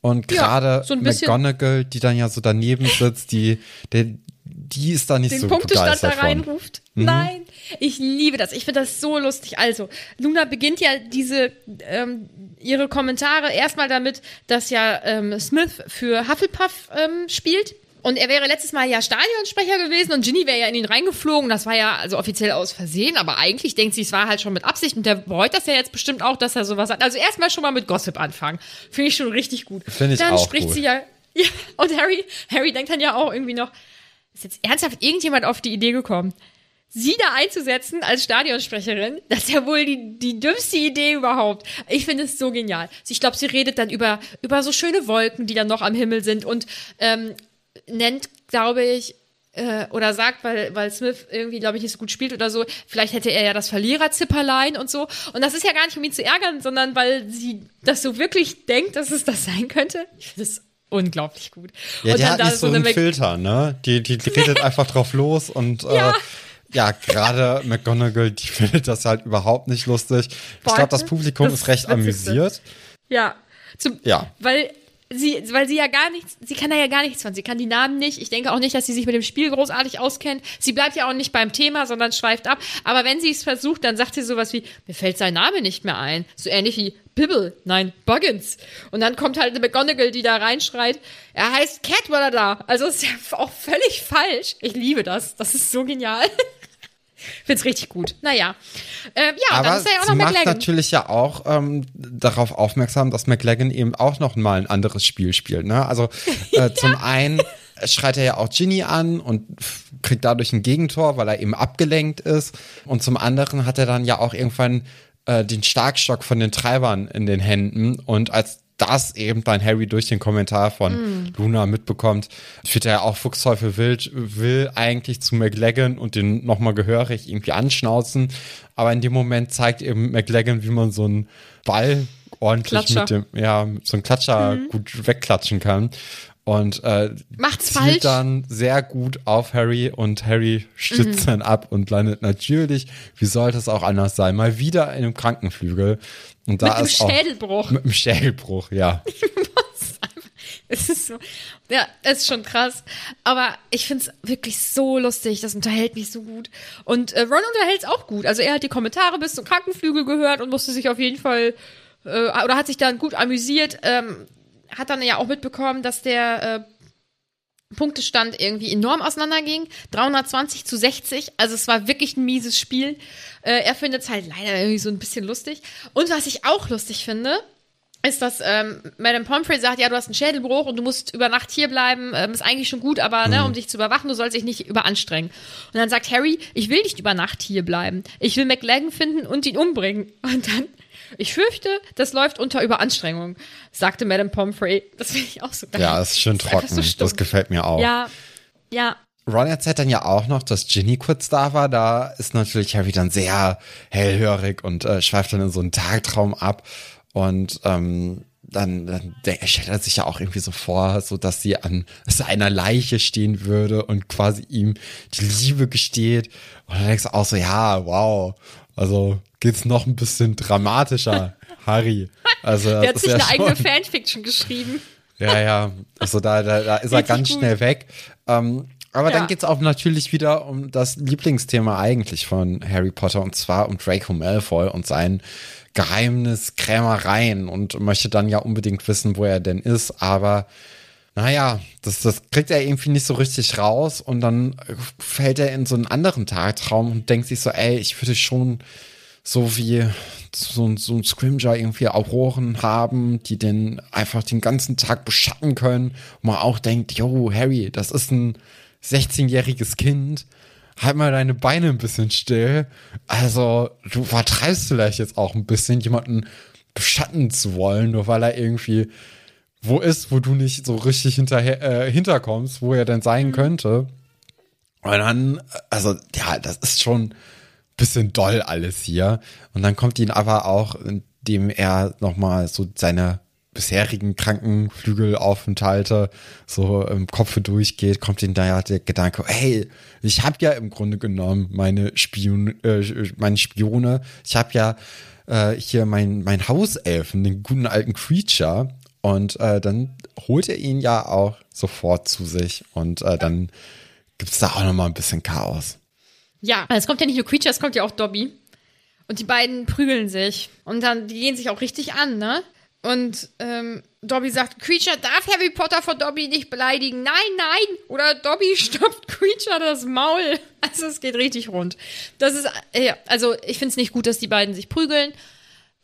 Und Ja, gerade so ein bisschen. McGonagall, die dann ja so daneben sitzt, die, der, die ist da nicht Den so Punktestand da reinruft. Nein, ich liebe das. Ich finde das so lustig. Also, Luna beginnt ja diese, ähm, ihre Kommentare erstmal damit, dass ja ähm, Smith für Hufflepuff ähm, spielt. Und er wäre letztes Mal ja Stadionsprecher gewesen und Ginny wäre ja in ihn reingeflogen. Das war ja also offiziell aus Versehen, aber eigentlich denkt sie, es war halt schon mit Absicht und der bereut das ja jetzt bestimmt auch, dass er sowas hat. Also erstmal schon mal mit Gossip anfangen. Finde ich schon richtig gut. Finde ich Dann auch spricht gut. sie ja, ja. Und Harry, Harry denkt dann ja auch irgendwie noch, ist jetzt ernsthaft irgendjemand auf die Idee gekommen, sie da einzusetzen als Stadionsprecherin? Das ist ja wohl die, die dümmste Idee überhaupt. Ich finde es so genial. Ich glaube, sie redet dann über, über so schöne Wolken, die dann noch am Himmel sind und ähm, nennt, glaube ich, äh, oder sagt, weil, weil Smith irgendwie, glaube ich, nicht so gut spielt oder so, vielleicht hätte er ja das Verliererzipperlein und so. Und das ist ja gar nicht, um ihn zu ärgern, sondern weil sie das so wirklich denkt, dass es das sein könnte. Ich finde es unglaublich gut. Ja, und die hat nicht so einen Filter, ne? Die, die redet einfach drauf los und Ja. äh, ja, gerade McGonagall, die findet das halt überhaupt nicht lustig. Ich glaube, das Publikum das ist recht Witzigste. amüsiert. Ja. Zum, Ja. Weil sie, weil sie ja gar nichts, sie kann da ja gar nichts von. Sie kann die Namen nicht. Ich denke auch nicht, dass sie sich mit dem Spiel großartig auskennt. Sie bleibt ja auch nicht beim Thema, sondern schweift ab. Aber wenn sie es versucht, dann sagt sie sowas wie, mir fällt sein Name nicht mehr ein. So ähnlich wie Bibble, nein, Buggins. Und dann kommt halt eine McGonagall, die da reinschreit, er heißt Cadwallader. Also ist ja auch völlig falsch. Ich liebe das. Das ist so genial. Find's richtig gut. Naja. Äh, ja, dann Aber ist er ja auch noch macht natürlich ja auch ähm, darauf aufmerksam, dass McLaggen eben auch noch mal ein anderes Spiel spielt. Ne? Also äh, zum einen schreit er ja auch Ginny an und kriegt dadurch ein Gegentor, weil er eben abgelenkt ist. Und zum anderen hat er dann ja auch irgendwann äh, den Starkstock von den Treibern in den Händen. Und als das eben dann Harry durch den Kommentar von Luna mitbekommt, wird er ja auch Fuchsteufel wild, will eigentlich zu McLaggen und den nochmal gehörig irgendwie anschnauzen. Aber in dem Moment zeigt eben McLaggen, wie man so einen Ball ordentlich Klatscher. mit dem, ja, so einem Klatscher gut wegklatschen kann. Und äh, Macht's zielt falsch. dann sehr gut auf Harry und Harry stützt dann ab und landet natürlich, wie sollte es auch anders sein, mal wieder in einem Krankenflügel. Und da Mit einem ist auch, Schädelbruch. Mit einem Schädelbruch, ja. Es ist so, ja, es ist schon krass. Aber ich find's wirklich so lustig. Das unterhält mich so gut. Und äh, Ron unterhält's auch gut. Also er hat die Kommentare bis zum Krankenflügel gehört und musste sich auf jeden Fall, äh, oder hat sich dann gut amüsiert. Ähm, hat dann ja auch mitbekommen, dass der äh, Punktestand irgendwie enorm auseinanderging. 320 zu 60. Also es war wirklich ein mieses Spiel. Äh, er findet es halt leider irgendwie so ein bisschen lustig. Und was ich auch lustig finde, ist, dass ähm, Madame Pomfrey sagt, ja, du hast einen Schädelbruch und du musst über Nacht hier bleiben, ähm, ist eigentlich schon gut, aber ne, um dich zu überwachen, du sollst dich nicht überanstrengen. Und dann sagt Harry, ich will nicht über Nacht hier bleiben. Ich will McLaggen finden und ihn umbringen. Und dann, ich fürchte, das läuft unter Überanstrengung, sagte Madame Pomfrey. Das finde ich auch so geil. Ja, ist schön Das trocken. so stumpf. das gefällt mir auch. Ja, ja, Ron erzählt dann ja auch noch, dass Ginny kurz da war. Da ist natürlich Harry dann sehr hellhörig und äh, schweift dann in so einen Tagtraum ab. Und ähm, dann, dann er stellt er sich ja auch irgendwie so vor, so dass sie an seiner Leiche stehen würde und quasi ihm die Liebe gesteht. Und dann denkst du auch so, ja, wow. Also geht's noch ein bisschen dramatischer, Harry. Also der hat sich ja eine eigene schon- Fanfiction geschrieben. ja, ja. Also da, da, da ist er ganz gut. schnell weg. Ähm, aber Ja. dann geht's auch natürlich wieder um das Lieblingsthema eigentlich von Harry Potter und zwar um Draco Malfoy und sein Geheimnis Krämereien und möchte dann ja unbedingt wissen, wo er denn ist, aber naja, das, das kriegt er irgendwie nicht so richtig raus und dann fällt er in so einen anderen Tagtraum und denkt sich so, ey, ich würde schon so wie so, ein- so ein Scrimger irgendwie Auroren haben, die den einfach den ganzen Tag beschatten können. Und man auch denkt, yo, Harry, das ist ein 16-jähriges Kind. Halt mal deine Beine ein bisschen still. Also, du vertreibst vielleicht jetzt auch ein bisschen, jemanden beschatten zu wollen, nur weil er irgendwie wo ist, wo du nicht so richtig hinterher, äh, hinterkommst, wo er denn sein könnte. Und dann, also, ja, das ist schon bisschen doll alles hier. Und dann kommt ihn aber auch, indem er nochmal so seine bisherigen Krankenflügelaufenthalte so im Kopf durchgeht, kommt ihm da ja der Gedanke, hey, ich habe ja im Grunde genommen meine Spion, äh, meine Spione, ich habe ja äh, hier mein, mein Hauselfen, den guten alten Creature. Und äh, dann holt er ihn ja auch sofort zu sich. Und äh, dann gibt's da auch nochmal ein bisschen Chaos. Ja, es kommt ja nicht nur Creature, es kommt ja auch Dobby. Und die beiden prügeln sich. Und dann, die gehen sich auch richtig an, ne? Und ähm, Dobby sagt, Creature darf Harry Potter vor Dobby nicht beleidigen. Nein, nein. Oder Dobby stopft Creature das Maul. Also es geht richtig rund. Das ist, äh, ja, also ich finde es nicht gut, dass die beiden sich prügeln,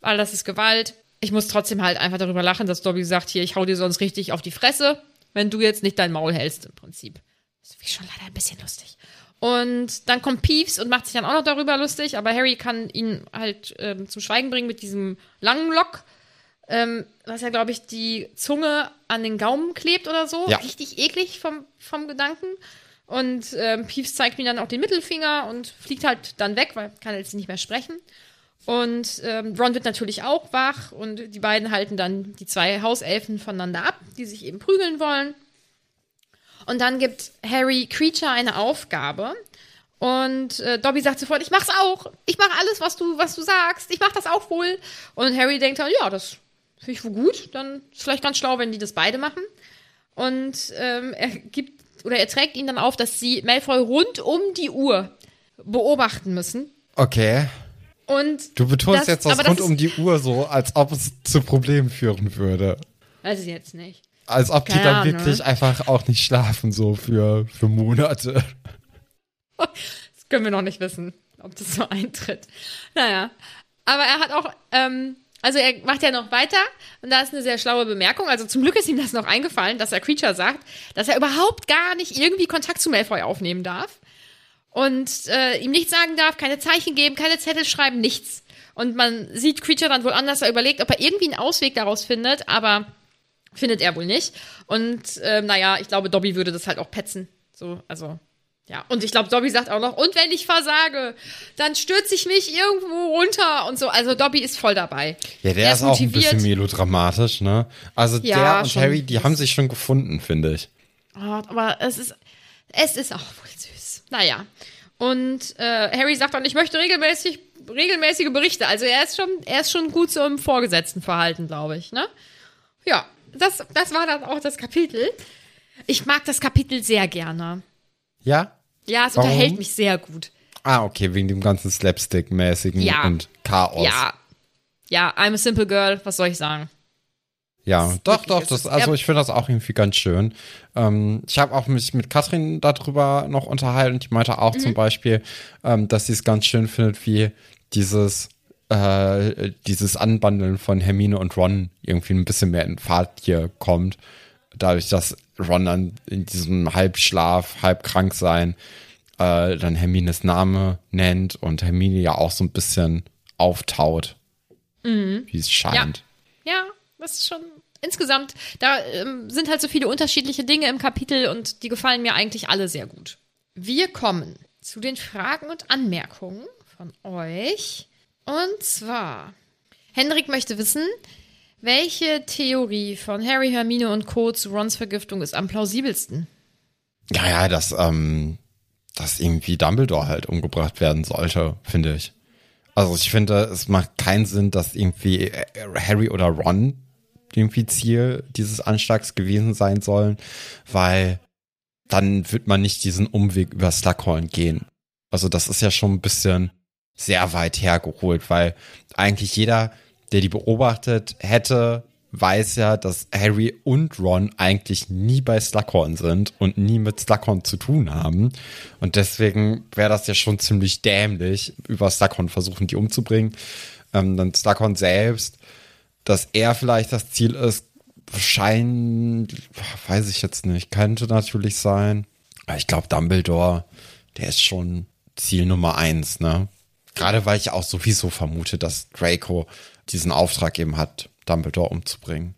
weil das ist Gewalt. Ich muss trotzdem halt einfach darüber lachen, dass Dobby sagt, hier, ich hau dir sonst richtig auf die Fresse, wenn du jetzt nicht dein Maul hältst, im Prinzip. Das finde ich schon leider ein bisschen lustig. Und dann kommt Peeves und macht sich dann auch noch darüber lustig, aber Harry kann ihn halt ähm, zum Schweigen bringen mit diesem langen Lock, ähm, was ja, glaube ich, die Zunge an den Gaumen klebt oder so. Ja. Richtig eklig vom, vom Gedanken. Und ähm, Peeves zeigt mir dann auch den Mittelfinger und fliegt halt dann weg, weil kann jetzt nicht mehr sprechen. Und ähm, Ron wird natürlich auch wach und die beiden halten dann die zwei Hauselfen voneinander ab, die sich eben prügeln wollen. Und dann gibt Harry Creature eine Aufgabe. Und äh, Dobby sagt sofort, ich mach's auch. Ich mach alles, was du, was du sagst. Ich mach das auch wohl. Und Harry denkt dann, ja, das finde ich wohl gut. Dann ist vielleicht ganz schlau, wenn die das beide machen. Und ähm, er gibt oder er trägt ihnen dann auf, dass sie Malfoy rund um die Uhr beobachten müssen. Okay. Und Du betonst das- jetzt das das rund ist- um die Uhr so, als ob es zu Problemen führen würde. Weiß ich jetzt nicht. Als ob die Keine dann Ahnung. wirklich einfach auch nicht schlafen, so für, für Monate. Das können wir noch nicht wissen, ob das so eintritt. Naja. Aber er hat auch, ähm, also er macht ja noch weiter und da ist eine sehr schlaue Bemerkung. Also zum Glück ist ihm das noch eingefallen, dass er Creature sagt, dass er überhaupt gar nicht irgendwie Kontakt zu Malfoy aufnehmen darf. Und äh, ihm nichts sagen darf, keine Zeichen geben, keine Zettel schreiben, nichts. Und man sieht Creature dann wohl anders, er überlegt, ob er irgendwie einen Ausweg daraus findet, aber findet er wohl nicht. Und ähm, naja, ich glaube, Dobby würde das halt auch petzen. So, also, ja. Und ich glaube, Dobby sagt auch noch, und wenn ich versage, dann stürze ich mich irgendwo runter und so. Also Dobby ist voll dabei. Ja, der Er ist, auch ein bisschen melodramatisch, ne? Also Ja, der und schon. Harry, die haben sich schon gefunden, finde ich. Oh, aber es ist, es ist auch wohl süß. Naja. Und äh, Harry sagt dann, ich möchte regelmäßig, regelmäßige Berichte. Also er ist schon, er ist schon gut so im Vorgesetztenverhalten, glaube ich, ne? Ja, das, das war dann auch das Kapitel. Ich mag das Kapitel sehr gerne. Ja? Ja, es Warum? unterhält mich sehr gut. Ah, okay, wegen dem ganzen Slapstick-mäßigen Ja. und Chaos. Ja. Ja, I'm a simple girl, was soll ich sagen? Ja, doch, doch, das, also ich finde das auch irgendwie ganz schön. Ähm, ich habe auch mich mit Katrin darüber noch unterhalten und die meinte auch Mhm. zum Beispiel, ähm, dass sie es ganz schön findet, wie dieses, äh, dieses Anbandeln von Hermine und Ron irgendwie ein bisschen mehr in Fahrt hier kommt. Dadurch, dass Ron dann in diesem Halbschlaf, halbkrank sein, äh, dann Hermines Name nennt und Hermine ja auch so ein bisschen auftaut, wie es scheint. Ja, das ist schon insgesamt, da ähm, sind halt so viele unterschiedliche Dinge im Kapitel und die gefallen mir eigentlich alle sehr gut. Wir kommen zu den Fragen und Anmerkungen von euch. Und zwar, Henrik möchte wissen, welche Theorie von Harry, Hermine und Co. zu Rons Vergiftung ist am plausibelsten? Ja, ja, dass, ähm, dass irgendwie Dumbledore halt umgebracht werden sollte, finde ich. Also ich finde, es macht keinen Sinn, dass irgendwie äh, Harry oder Ron irgendwie Ziel dieses Anschlags gewesen sein sollen, weil dann wird man nicht diesen Umweg über Slughorn gehen. Also das ist ja schon ein bisschen sehr weit hergeholt, weil eigentlich jeder, der die beobachtet hätte, weiß ja, dass Harry und Ron eigentlich nie bei Slughorn sind und nie mit Slughorn zu tun haben. Und deswegen wäre das ja schon ziemlich dämlich, über Slughorn versuchen, die umzubringen. Ähm, dann Slughorn selbst, dass er vielleicht das Ziel ist, wahrscheinlich, weiß ich jetzt nicht, könnte natürlich sein. Aber ich glaube, Dumbledore, der ist schon Ziel Nummer eins, ne? Gerade weil ich auch sowieso vermute, dass Draco diesen Auftrag eben hat, Dumbledore umzubringen.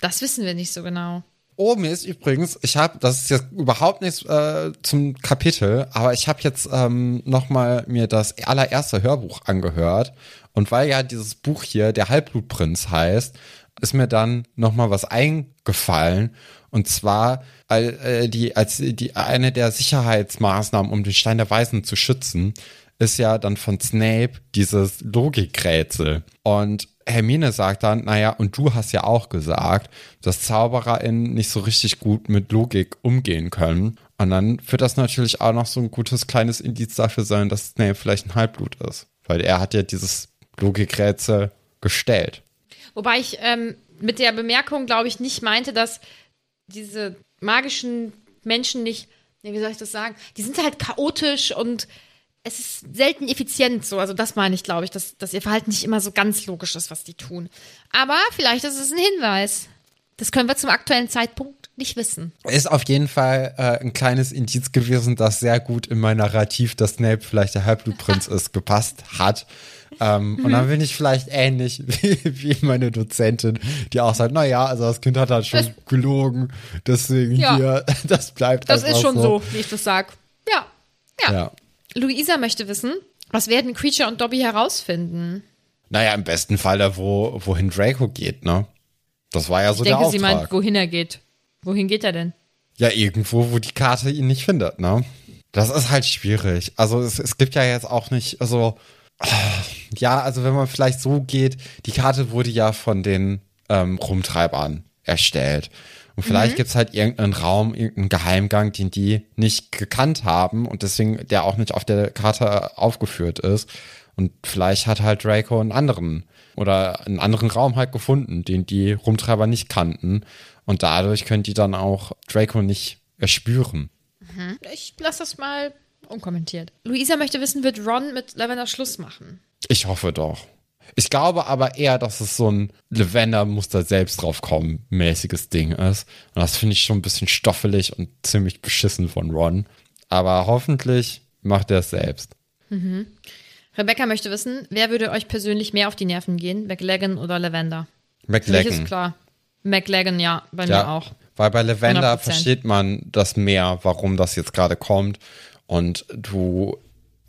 Das wissen wir nicht so genau. Mir ist übrigens, ich habe, das ist jetzt überhaupt nichts äh, zum Kapitel, aber ich habe jetzt ähm, noch mal mir das allererste Hörbuch angehört und weil ja dieses Buch hier der Halbblutprinz heißt, ist mir dann noch mal was eingefallen und zwar äh, die als die eine der Sicherheitsmaßnahmen, um den Stein der Weisen zu schützen, ist ja dann von Snape dieses Logikrätsel. Und Hermine sagt dann, naja, und du hast ja auch gesagt, dass ZaubererInnen nicht so richtig gut mit Logik umgehen können. Und dann wird das natürlich auch noch so ein gutes kleines Indiz dafür sein, dass Snape vielleicht ein Halbblut ist. Weil er hat ja dieses Logikrätsel gestellt. Wobei ich ähm, mit der Bemerkung, glaube ich, nicht meinte, dass diese magischen Menschen nicht, nee, wie soll ich das sagen, die sind halt chaotisch und es ist selten effizient so. Also das meine ich, glaube ich, dass, dass ihr Verhalten nicht immer so ganz logisch ist, was die tun. Aber vielleicht ist es ein Hinweis. Das können wir zum aktuellen Zeitpunkt nicht wissen. Ist auf jeden Fall äh, ein kleines Indiz gewesen, das sehr gut in mein Narrativ, dass Snape vielleicht der Halbblutprinz ist, gepasst hat. Ähm, Und dann bin ich vielleicht ähnlich wie, wie meine Dozentin, die auch sagt, na ja, also das Kind hat halt schon Das- gelogen, deswegen Ja. hier, das bleibt Das einfach ist schon so, wie ich das sage. Ja. Ja. Ja. Luisa möchte wissen, was werden Creature und Dobby herausfinden? Naja, im besten Fall da, wo, wohin Draco geht, ne? Das war ja so Ich denke, der sie Auftrag. meint, wohin er geht. Wohin geht er denn? Ja, irgendwo, wo die Karte ihn nicht findet, ne? Das ist halt schwierig. Also es, es gibt ja jetzt auch nicht, also ja, also wenn man vielleicht so geht, die Karte wurde ja von den ähm, Rumtreibern erstellt. Und vielleicht gibt's halt irgendeinen Raum, irgendeinen Geheimgang, den die nicht gekannt haben und deswegen der auch nicht auf der Karte aufgeführt ist. Und vielleicht hat halt Draco einen anderen oder einen anderen Raum halt gefunden, den die Rumtreiber nicht kannten. Und dadurch können die dann auch Draco nicht erspüren. Ich lasse das mal unkommentiert. Luisa möchte wissen, wird Ron mit Lavender Schluss machen? Ich hoffe doch. Ich glaube aber eher, dass es so ein Lavender muss da selbst drauf kommen mäßiges Ding ist. Und das finde ich schon ein bisschen stoffelig und ziemlich beschissen von Ron. Aber hoffentlich macht er es selbst. Rebecca möchte wissen, wer würde euch persönlich mehr auf die Nerven gehen? McLagan oder Lavender? Für mich ist klar. McLagan, ja, bei mir Ja, auch. weil bei Lavender 100%. versteht man das mehr, warum das jetzt gerade kommt. Und du,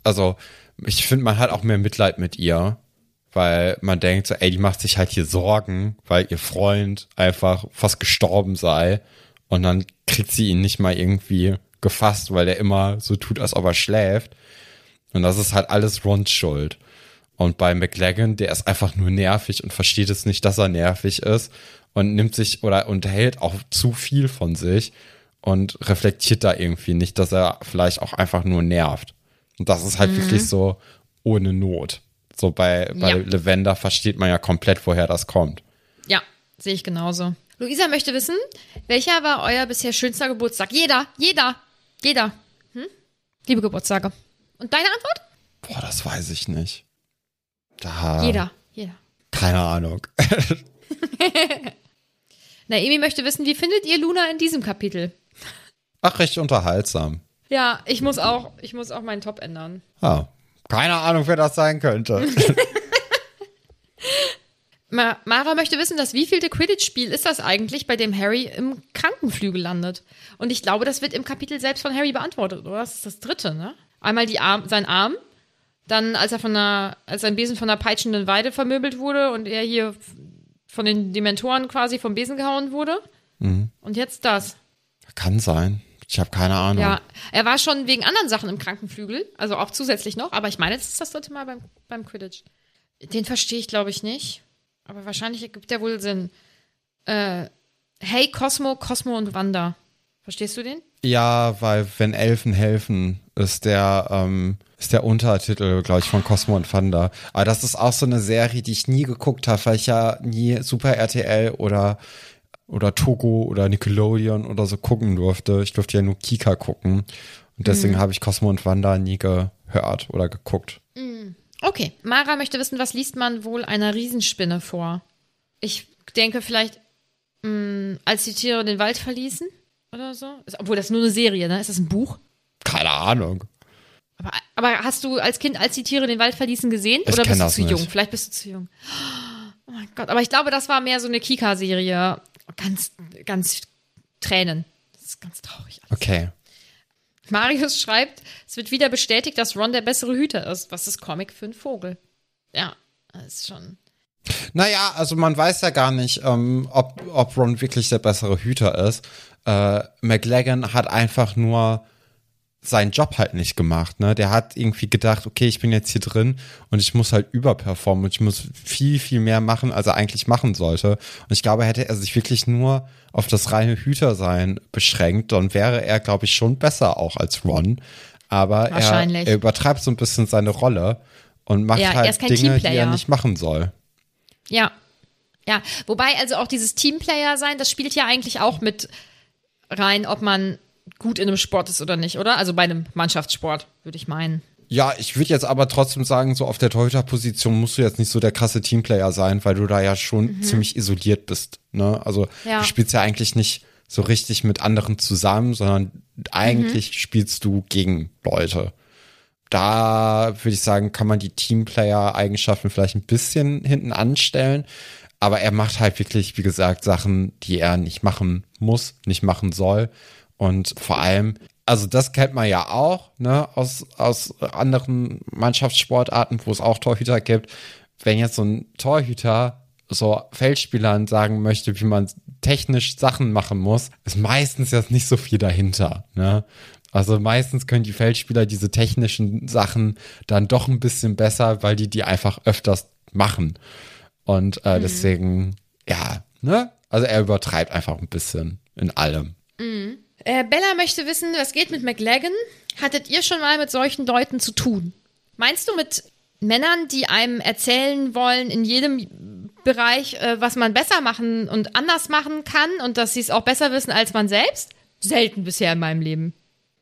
also ich finde, man hat auch mehr Mitleid mit ihr, weil man denkt so, ey, die macht sich halt hier Sorgen, weil ihr Freund einfach fast gestorben sei. Und dann kriegt sie ihn nicht mal irgendwie gefasst, weil der immer so tut, als ob er schläft. Und das ist halt alles Rons Schuld. Und bei McLagan, der ist einfach nur nervig und versteht es nicht, dass er nervig ist und nimmt sich oder unterhält auch zu viel von sich und reflektiert da irgendwie nicht, dass er vielleicht auch einfach nur nervt. Und das ist halt wirklich so ohne Not. So bei, bei Ja. Lavender versteht man ja komplett, woher das kommt. Ja, sehe ich genauso. Luisa möchte wissen, welcher war euer bisher schönster Geburtstag? Jeder, jeder, jeder. Hm? Liebe Geburtstage. Und deine Antwort? Boah, das weiß ich nicht. Da. Jeder, jeder. Keine Ahnung. Naomi möchte wissen, wie findet ihr Luna in diesem Kapitel? Ach, recht unterhaltsam. Ja, ich muss auch, ich muss auch meinen Top ändern. Ah, keine Ahnung, wer das sein könnte. Ma Mara möchte wissen, das wievielte Quidditch-Spiel ist das eigentlich, bei dem Harry im Krankenflügel landet? Und ich glaube, das wird im Kapitel selbst von Harry beantwortet, oder? Das ist das dritte, ne? Einmal die Arm, sein Arm, dann als er von einer, als sein Besen von einer peitschenden Weide vermöbelt wurde und er hier von den Dementoren quasi vom Besen gehauen wurde. Mhm. Und jetzt das. Kann sein. Ich habe keine Ahnung. Ja, er war schon wegen anderen Sachen im Krankenflügel, also auch zusätzlich noch, aber ich meine, das ist das dritte Mal beim, beim Quidditch. Den verstehe ich, glaube ich, nicht. Aber wahrscheinlich ergibt der wohl Sinn. Äh, hey Cosmo, Cosmo und Wanda. Verstehst du den? Ja, weil wenn Elfen helfen, ist der, ähm, ist der Untertitel, glaube ich, von Cosmo und Thunder. Aber das ist auch so eine Serie, die ich nie geguckt habe, weil ich ja nie Super RTL oder oder Togo oder Nickelodeon oder so gucken durfte. Ich durfte ja nur Kika gucken. Und deswegen Mhm. habe ich Cosmo und Wanda nie gehört oder geguckt. Okay, Mara möchte wissen, was liest man wohl einer Riesenspinne vor? Ich denke vielleicht, mh, als die Tiere den Wald verließen oder so. Ist, obwohl das nur eine Serie, ne? Ist das ein Buch? Keine Ahnung. Aber, aber hast du als Kind, als die Tiere den Wald verließen, gesehen? Ich oder bist du das zu nicht. jung? Vielleicht bist du zu jung. Oh mein Gott, aber ich glaube, das war mehr so eine Kika-Serie. Ganz, ganz Tränen. Das ist ganz traurig. Okay. Marius schreibt, es wird wieder bestätigt, dass Ron der bessere Hüter ist. Was ist Comic für ein Vogel? Ja, das ist schon. Naja, also man weiß ja gar nicht, ähm, ob, ob Ron wirklich der bessere Hüter ist. Äh, McLagan hat einfach nur seinen Job halt nicht gemacht. Ne? Der hat irgendwie gedacht, okay, ich bin jetzt hier drin und ich muss halt überperformen und ich muss viel, viel mehr machen, als er eigentlich machen sollte. Und ich glaube, hätte er sich wirklich nur auf das reine Hütersein beschränkt, dann wäre er, glaube ich, schon besser auch als Ron. Aber er, er übertreibt so ein bisschen seine Rolle und macht Ja, halt Dinge, die er nicht machen soll. Ja. Ja. Wobei, also auch dieses Teamplayer sein, das spielt ja eigentlich auch mit rein, ob man gut in einem Sport ist oder nicht, oder? Also bei einem Mannschaftssport, würde ich meinen. Ja, ich würde jetzt aber trotzdem sagen, so auf der Torhüter-Position musst du jetzt nicht so der krasse Teamplayer sein, weil du da ja schon ziemlich isoliert bist. Ne? Also Ja. du spielst ja eigentlich nicht so richtig mit anderen zusammen, sondern eigentlich spielst du gegen Leute. Da würde ich sagen, kann man die Teamplayer-Eigenschaften vielleicht ein bisschen hinten anstellen. Aber er macht halt wirklich, wie gesagt, Sachen, die er nicht machen muss, nicht machen soll. Und vor allem, also das kennt man ja auch, ne, aus, aus anderen Mannschaftssportarten, wo es auch Torhüter gibt. Wenn jetzt so ein Torhüter so Feldspielern sagen möchte, wie man technisch Sachen machen muss, ist meistens jetzt nicht so viel dahinter, ne. Also meistens können die Feldspieler diese technischen Sachen dann doch ein bisschen besser, weil die die einfach öfters machen. Und äh, deswegen, ja, ne? Also er übertreibt einfach ein bisschen in allem. Äh, Bella möchte wissen, was geht mit McLagan? Hattet ihr schon mal mit solchen Leuten zu tun? Meinst du mit Männern, die einem erzählen wollen, in jedem Bereich, äh, was man besser machen und anders machen kann und dass sie es auch besser wissen als man selbst? Selten bisher in meinem Leben.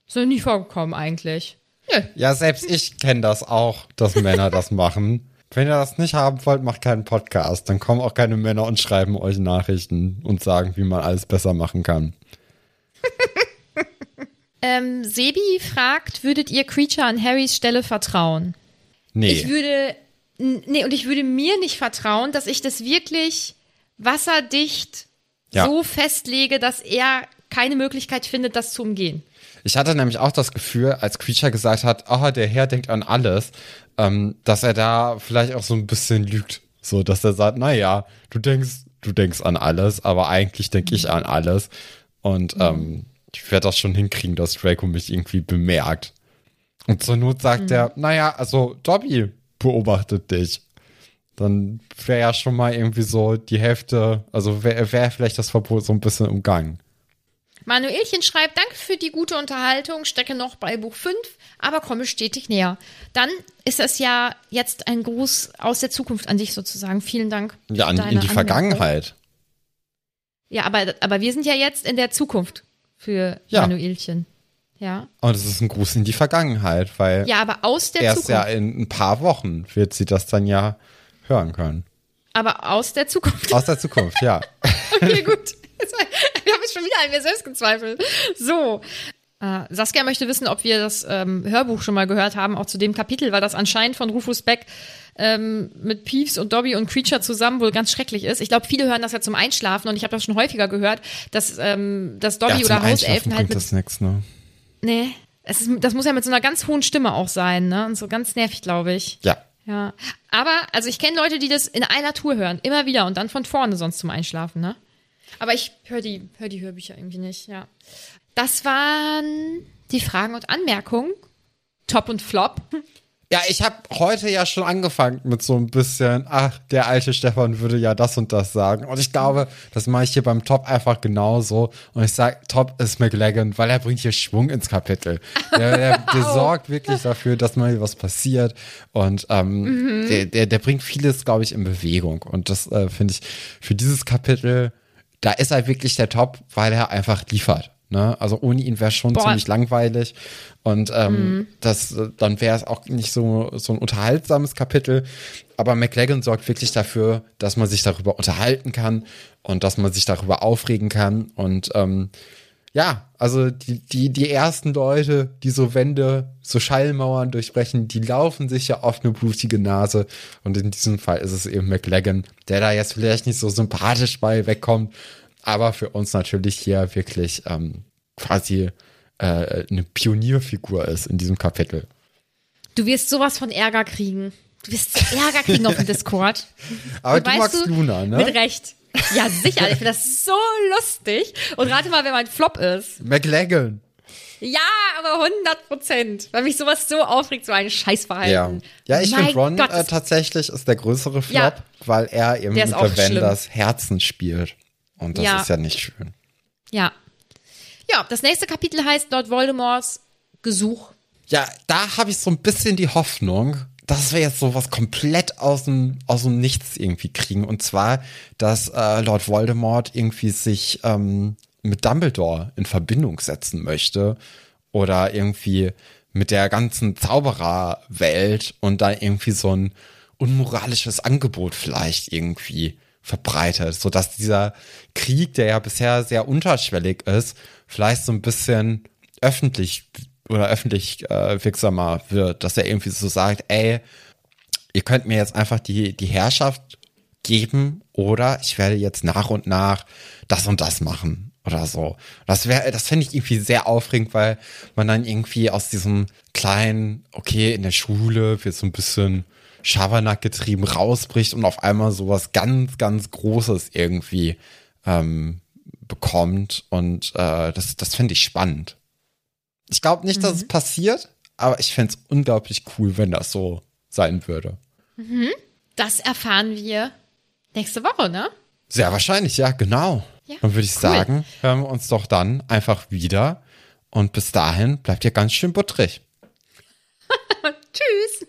Ist noch nie vorgekommen eigentlich. Nö. Ja, selbst ich kenne das auch, dass Männer das machen. Wenn ihr das nicht haben wollt, macht keinen Podcast. Dann kommen auch keine Männer und schreiben euch Nachrichten und sagen, wie man alles besser machen kann. Ähm, Sebi fragt, würdet ihr Creature an Harrys Stelle vertrauen? Nee. Ich würde, nee, und ich würde mir nicht vertrauen, dass ich das wirklich wasserdicht Ja. so festlege, dass er keine Möglichkeit findet, das zu umgehen. Ich hatte nämlich auch das Gefühl, als Creature gesagt hat, oh, der Herr denkt an alles, ähm, dass er da vielleicht auch so ein bisschen lügt. So, dass er sagt, na ja, du denkst, du denkst an alles, aber eigentlich denke ich an alles. Und ähm, ich werde das schon hinkriegen, dass Draco mich irgendwie bemerkt. Und zur Not sagt er, naja, also Dobby beobachtet dich. Dann wäre ja schon mal irgendwie so die Hälfte, also wäre wär vielleicht das Verbot so ein bisschen umgangen. Manuelchen schreibt, danke für die gute Unterhaltung, stecke noch bei Buch 5, aber komme stetig näher. Dann ist das ja jetzt ein Gruß aus der Zukunft an dich sozusagen. Vielen Dank. Ja, an, in die Anmerkung. Vergangenheit. Ja, aber, aber wir sind ja jetzt in der Zukunft für Ja. Manuelchen. Ja. Und es ist ein Gruß in die Vergangenheit, weil Ja, aber aus der erst Zukunft. ja in ein paar Wochen wird sie das dann ja hören können. Aber aus der Zukunft. Aus der Zukunft, ja. Okay, gut. Wir haben schon wieder an mir selbst gezweifelt. So. Äh, Saskia möchte wissen, ob wir das ähm, Hörbuch schon mal gehört haben, auch zu dem Kapitel, weil das anscheinend von Rufus Beck ähm, mit Peeves und Dobby und Creature zusammen wohl ganz schrecklich ist. Ich glaube, viele hören das ja zum Einschlafen und ich habe das schon häufiger gehört, dass, ähm, dass Dobby ja, oder Hauselfen halt mit. das nichts, ne? Nee. Es ist, das muss ja mit so einer ganz hohen Stimme auch sein, ne? Und so ganz nervig, glaube ich. Ja. Ja. Aber, also ich kenne Leute, die das in einer Tour hören, immer wieder und dann von vorne sonst zum Einschlafen, ne? Aber ich höre die, hör die Hörbücher irgendwie nicht, ja. Das waren die Fragen und Anmerkungen. Top und Flop. Ja, ich habe heute ja schon angefangen mit so ein bisschen, ach, der alte Stefan würde ja das und das sagen. Und ich glaube, das mache ich hier beim Top einfach genauso. Und ich sage, Top ist McLagan, weil er bringt hier Schwung ins Kapitel. Der, der, der sorgt wirklich dafür, dass mal was passiert. Und ähm, der, der, der bringt vieles, glaube ich, in Bewegung. Und das äh, finde ich für dieses Kapitel, da ist er wirklich der Top, weil er einfach liefert. Ne? Also ohne ihn wäre schon Boah. ziemlich langweilig. Und ähm, das, äh, dann wäre es auch nicht so, so ein unterhaltsames Kapitel. Aber McLagan sorgt wirklich dafür, dass man sich darüber unterhalten kann und dass man sich darüber aufregen kann. Und ähm, ja, also die, die, die ersten Leute, die so Wände, so Schallmauern durchbrechen, die laufen sich ja auf eine blutige Nase. Und in diesem Fall ist es eben McLagan, der da jetzt vielleicht nicht so sympathisch bei wegkommt, aber für uns natürlich hier wirklich ähm, quasi äh, eine Pionierfigur ist in diesem Kapitel. Du wirst sowas von Ärger kriegen. Du wirst Ärger kriegen auf dem Discord. Aber Und du weißt magst Luna, ne? Mit Recht. Ja, sicher. Ich finde das so lustig. Und rate mal, wer mein Flop ist. McLagan. Ja, aber 100 Prozent. Weil mich sowas so aufregt, so ein Ja, Scheißverhalten. ja ich Mein finde Ron äh, tatsächlich ist der größere Flop, Ja. weil er eben mit Lavenders Herzen spielt. Und das Ja. ist ja nicht schön. Ja. Ja, das nächste Kapitel heißt Lord Voldemorts Gesuch. Ja, da habe ich so ein bisschen die Hoffnung, dass wir jetzt sowas komplett aus dem, aus dem Nichts irgendwie kriegen. Und zwar, dass äh, Lord Voldemort irgendwie sich ähm, mit Dumbledore in Verbindung setzen möchte. Oder irgendwie mit der ganzen Zaubererwelt und da irgendwie so ein unmoralisches Angebot vielleicht irgendwie verbreitet, so dass dieser Krieg, der ja bisher sehr unterschwellig ist, vielleicht so ein bisschen öffentlich oder öffentlich äh, wirksamer wird, dass er irgendwie so sagt, ey, ihr könnt mir jetzt einfach die, die Herrschaft geben oder ich werde jetzt nach und nach das und das machen oder so. Das wäre, das finde ich irgendwie sehr aufregend, weil man dann irgendwie aus diesem kleinen, okay, in der Schule wird so ein bisschen Schabernack getrieben rausbricht und auf einmal sowas ganz, ganz Großes irgendwie ähm, bekommt und äh, das, das finde ich spannend. Ich glaube nicht, dass es passiert, aber ich fände es unglaublich cool, wenn das so sein würde. Das erfahren wir nächste Woche, ne? Sehr wahrscheinlich, ja, genau. Ja, dann würde ich cool. sagen, hören wir uns doch dann einfach wieder. Und bis dahin bleibt ihr ganz schön buttrig. Tschüss.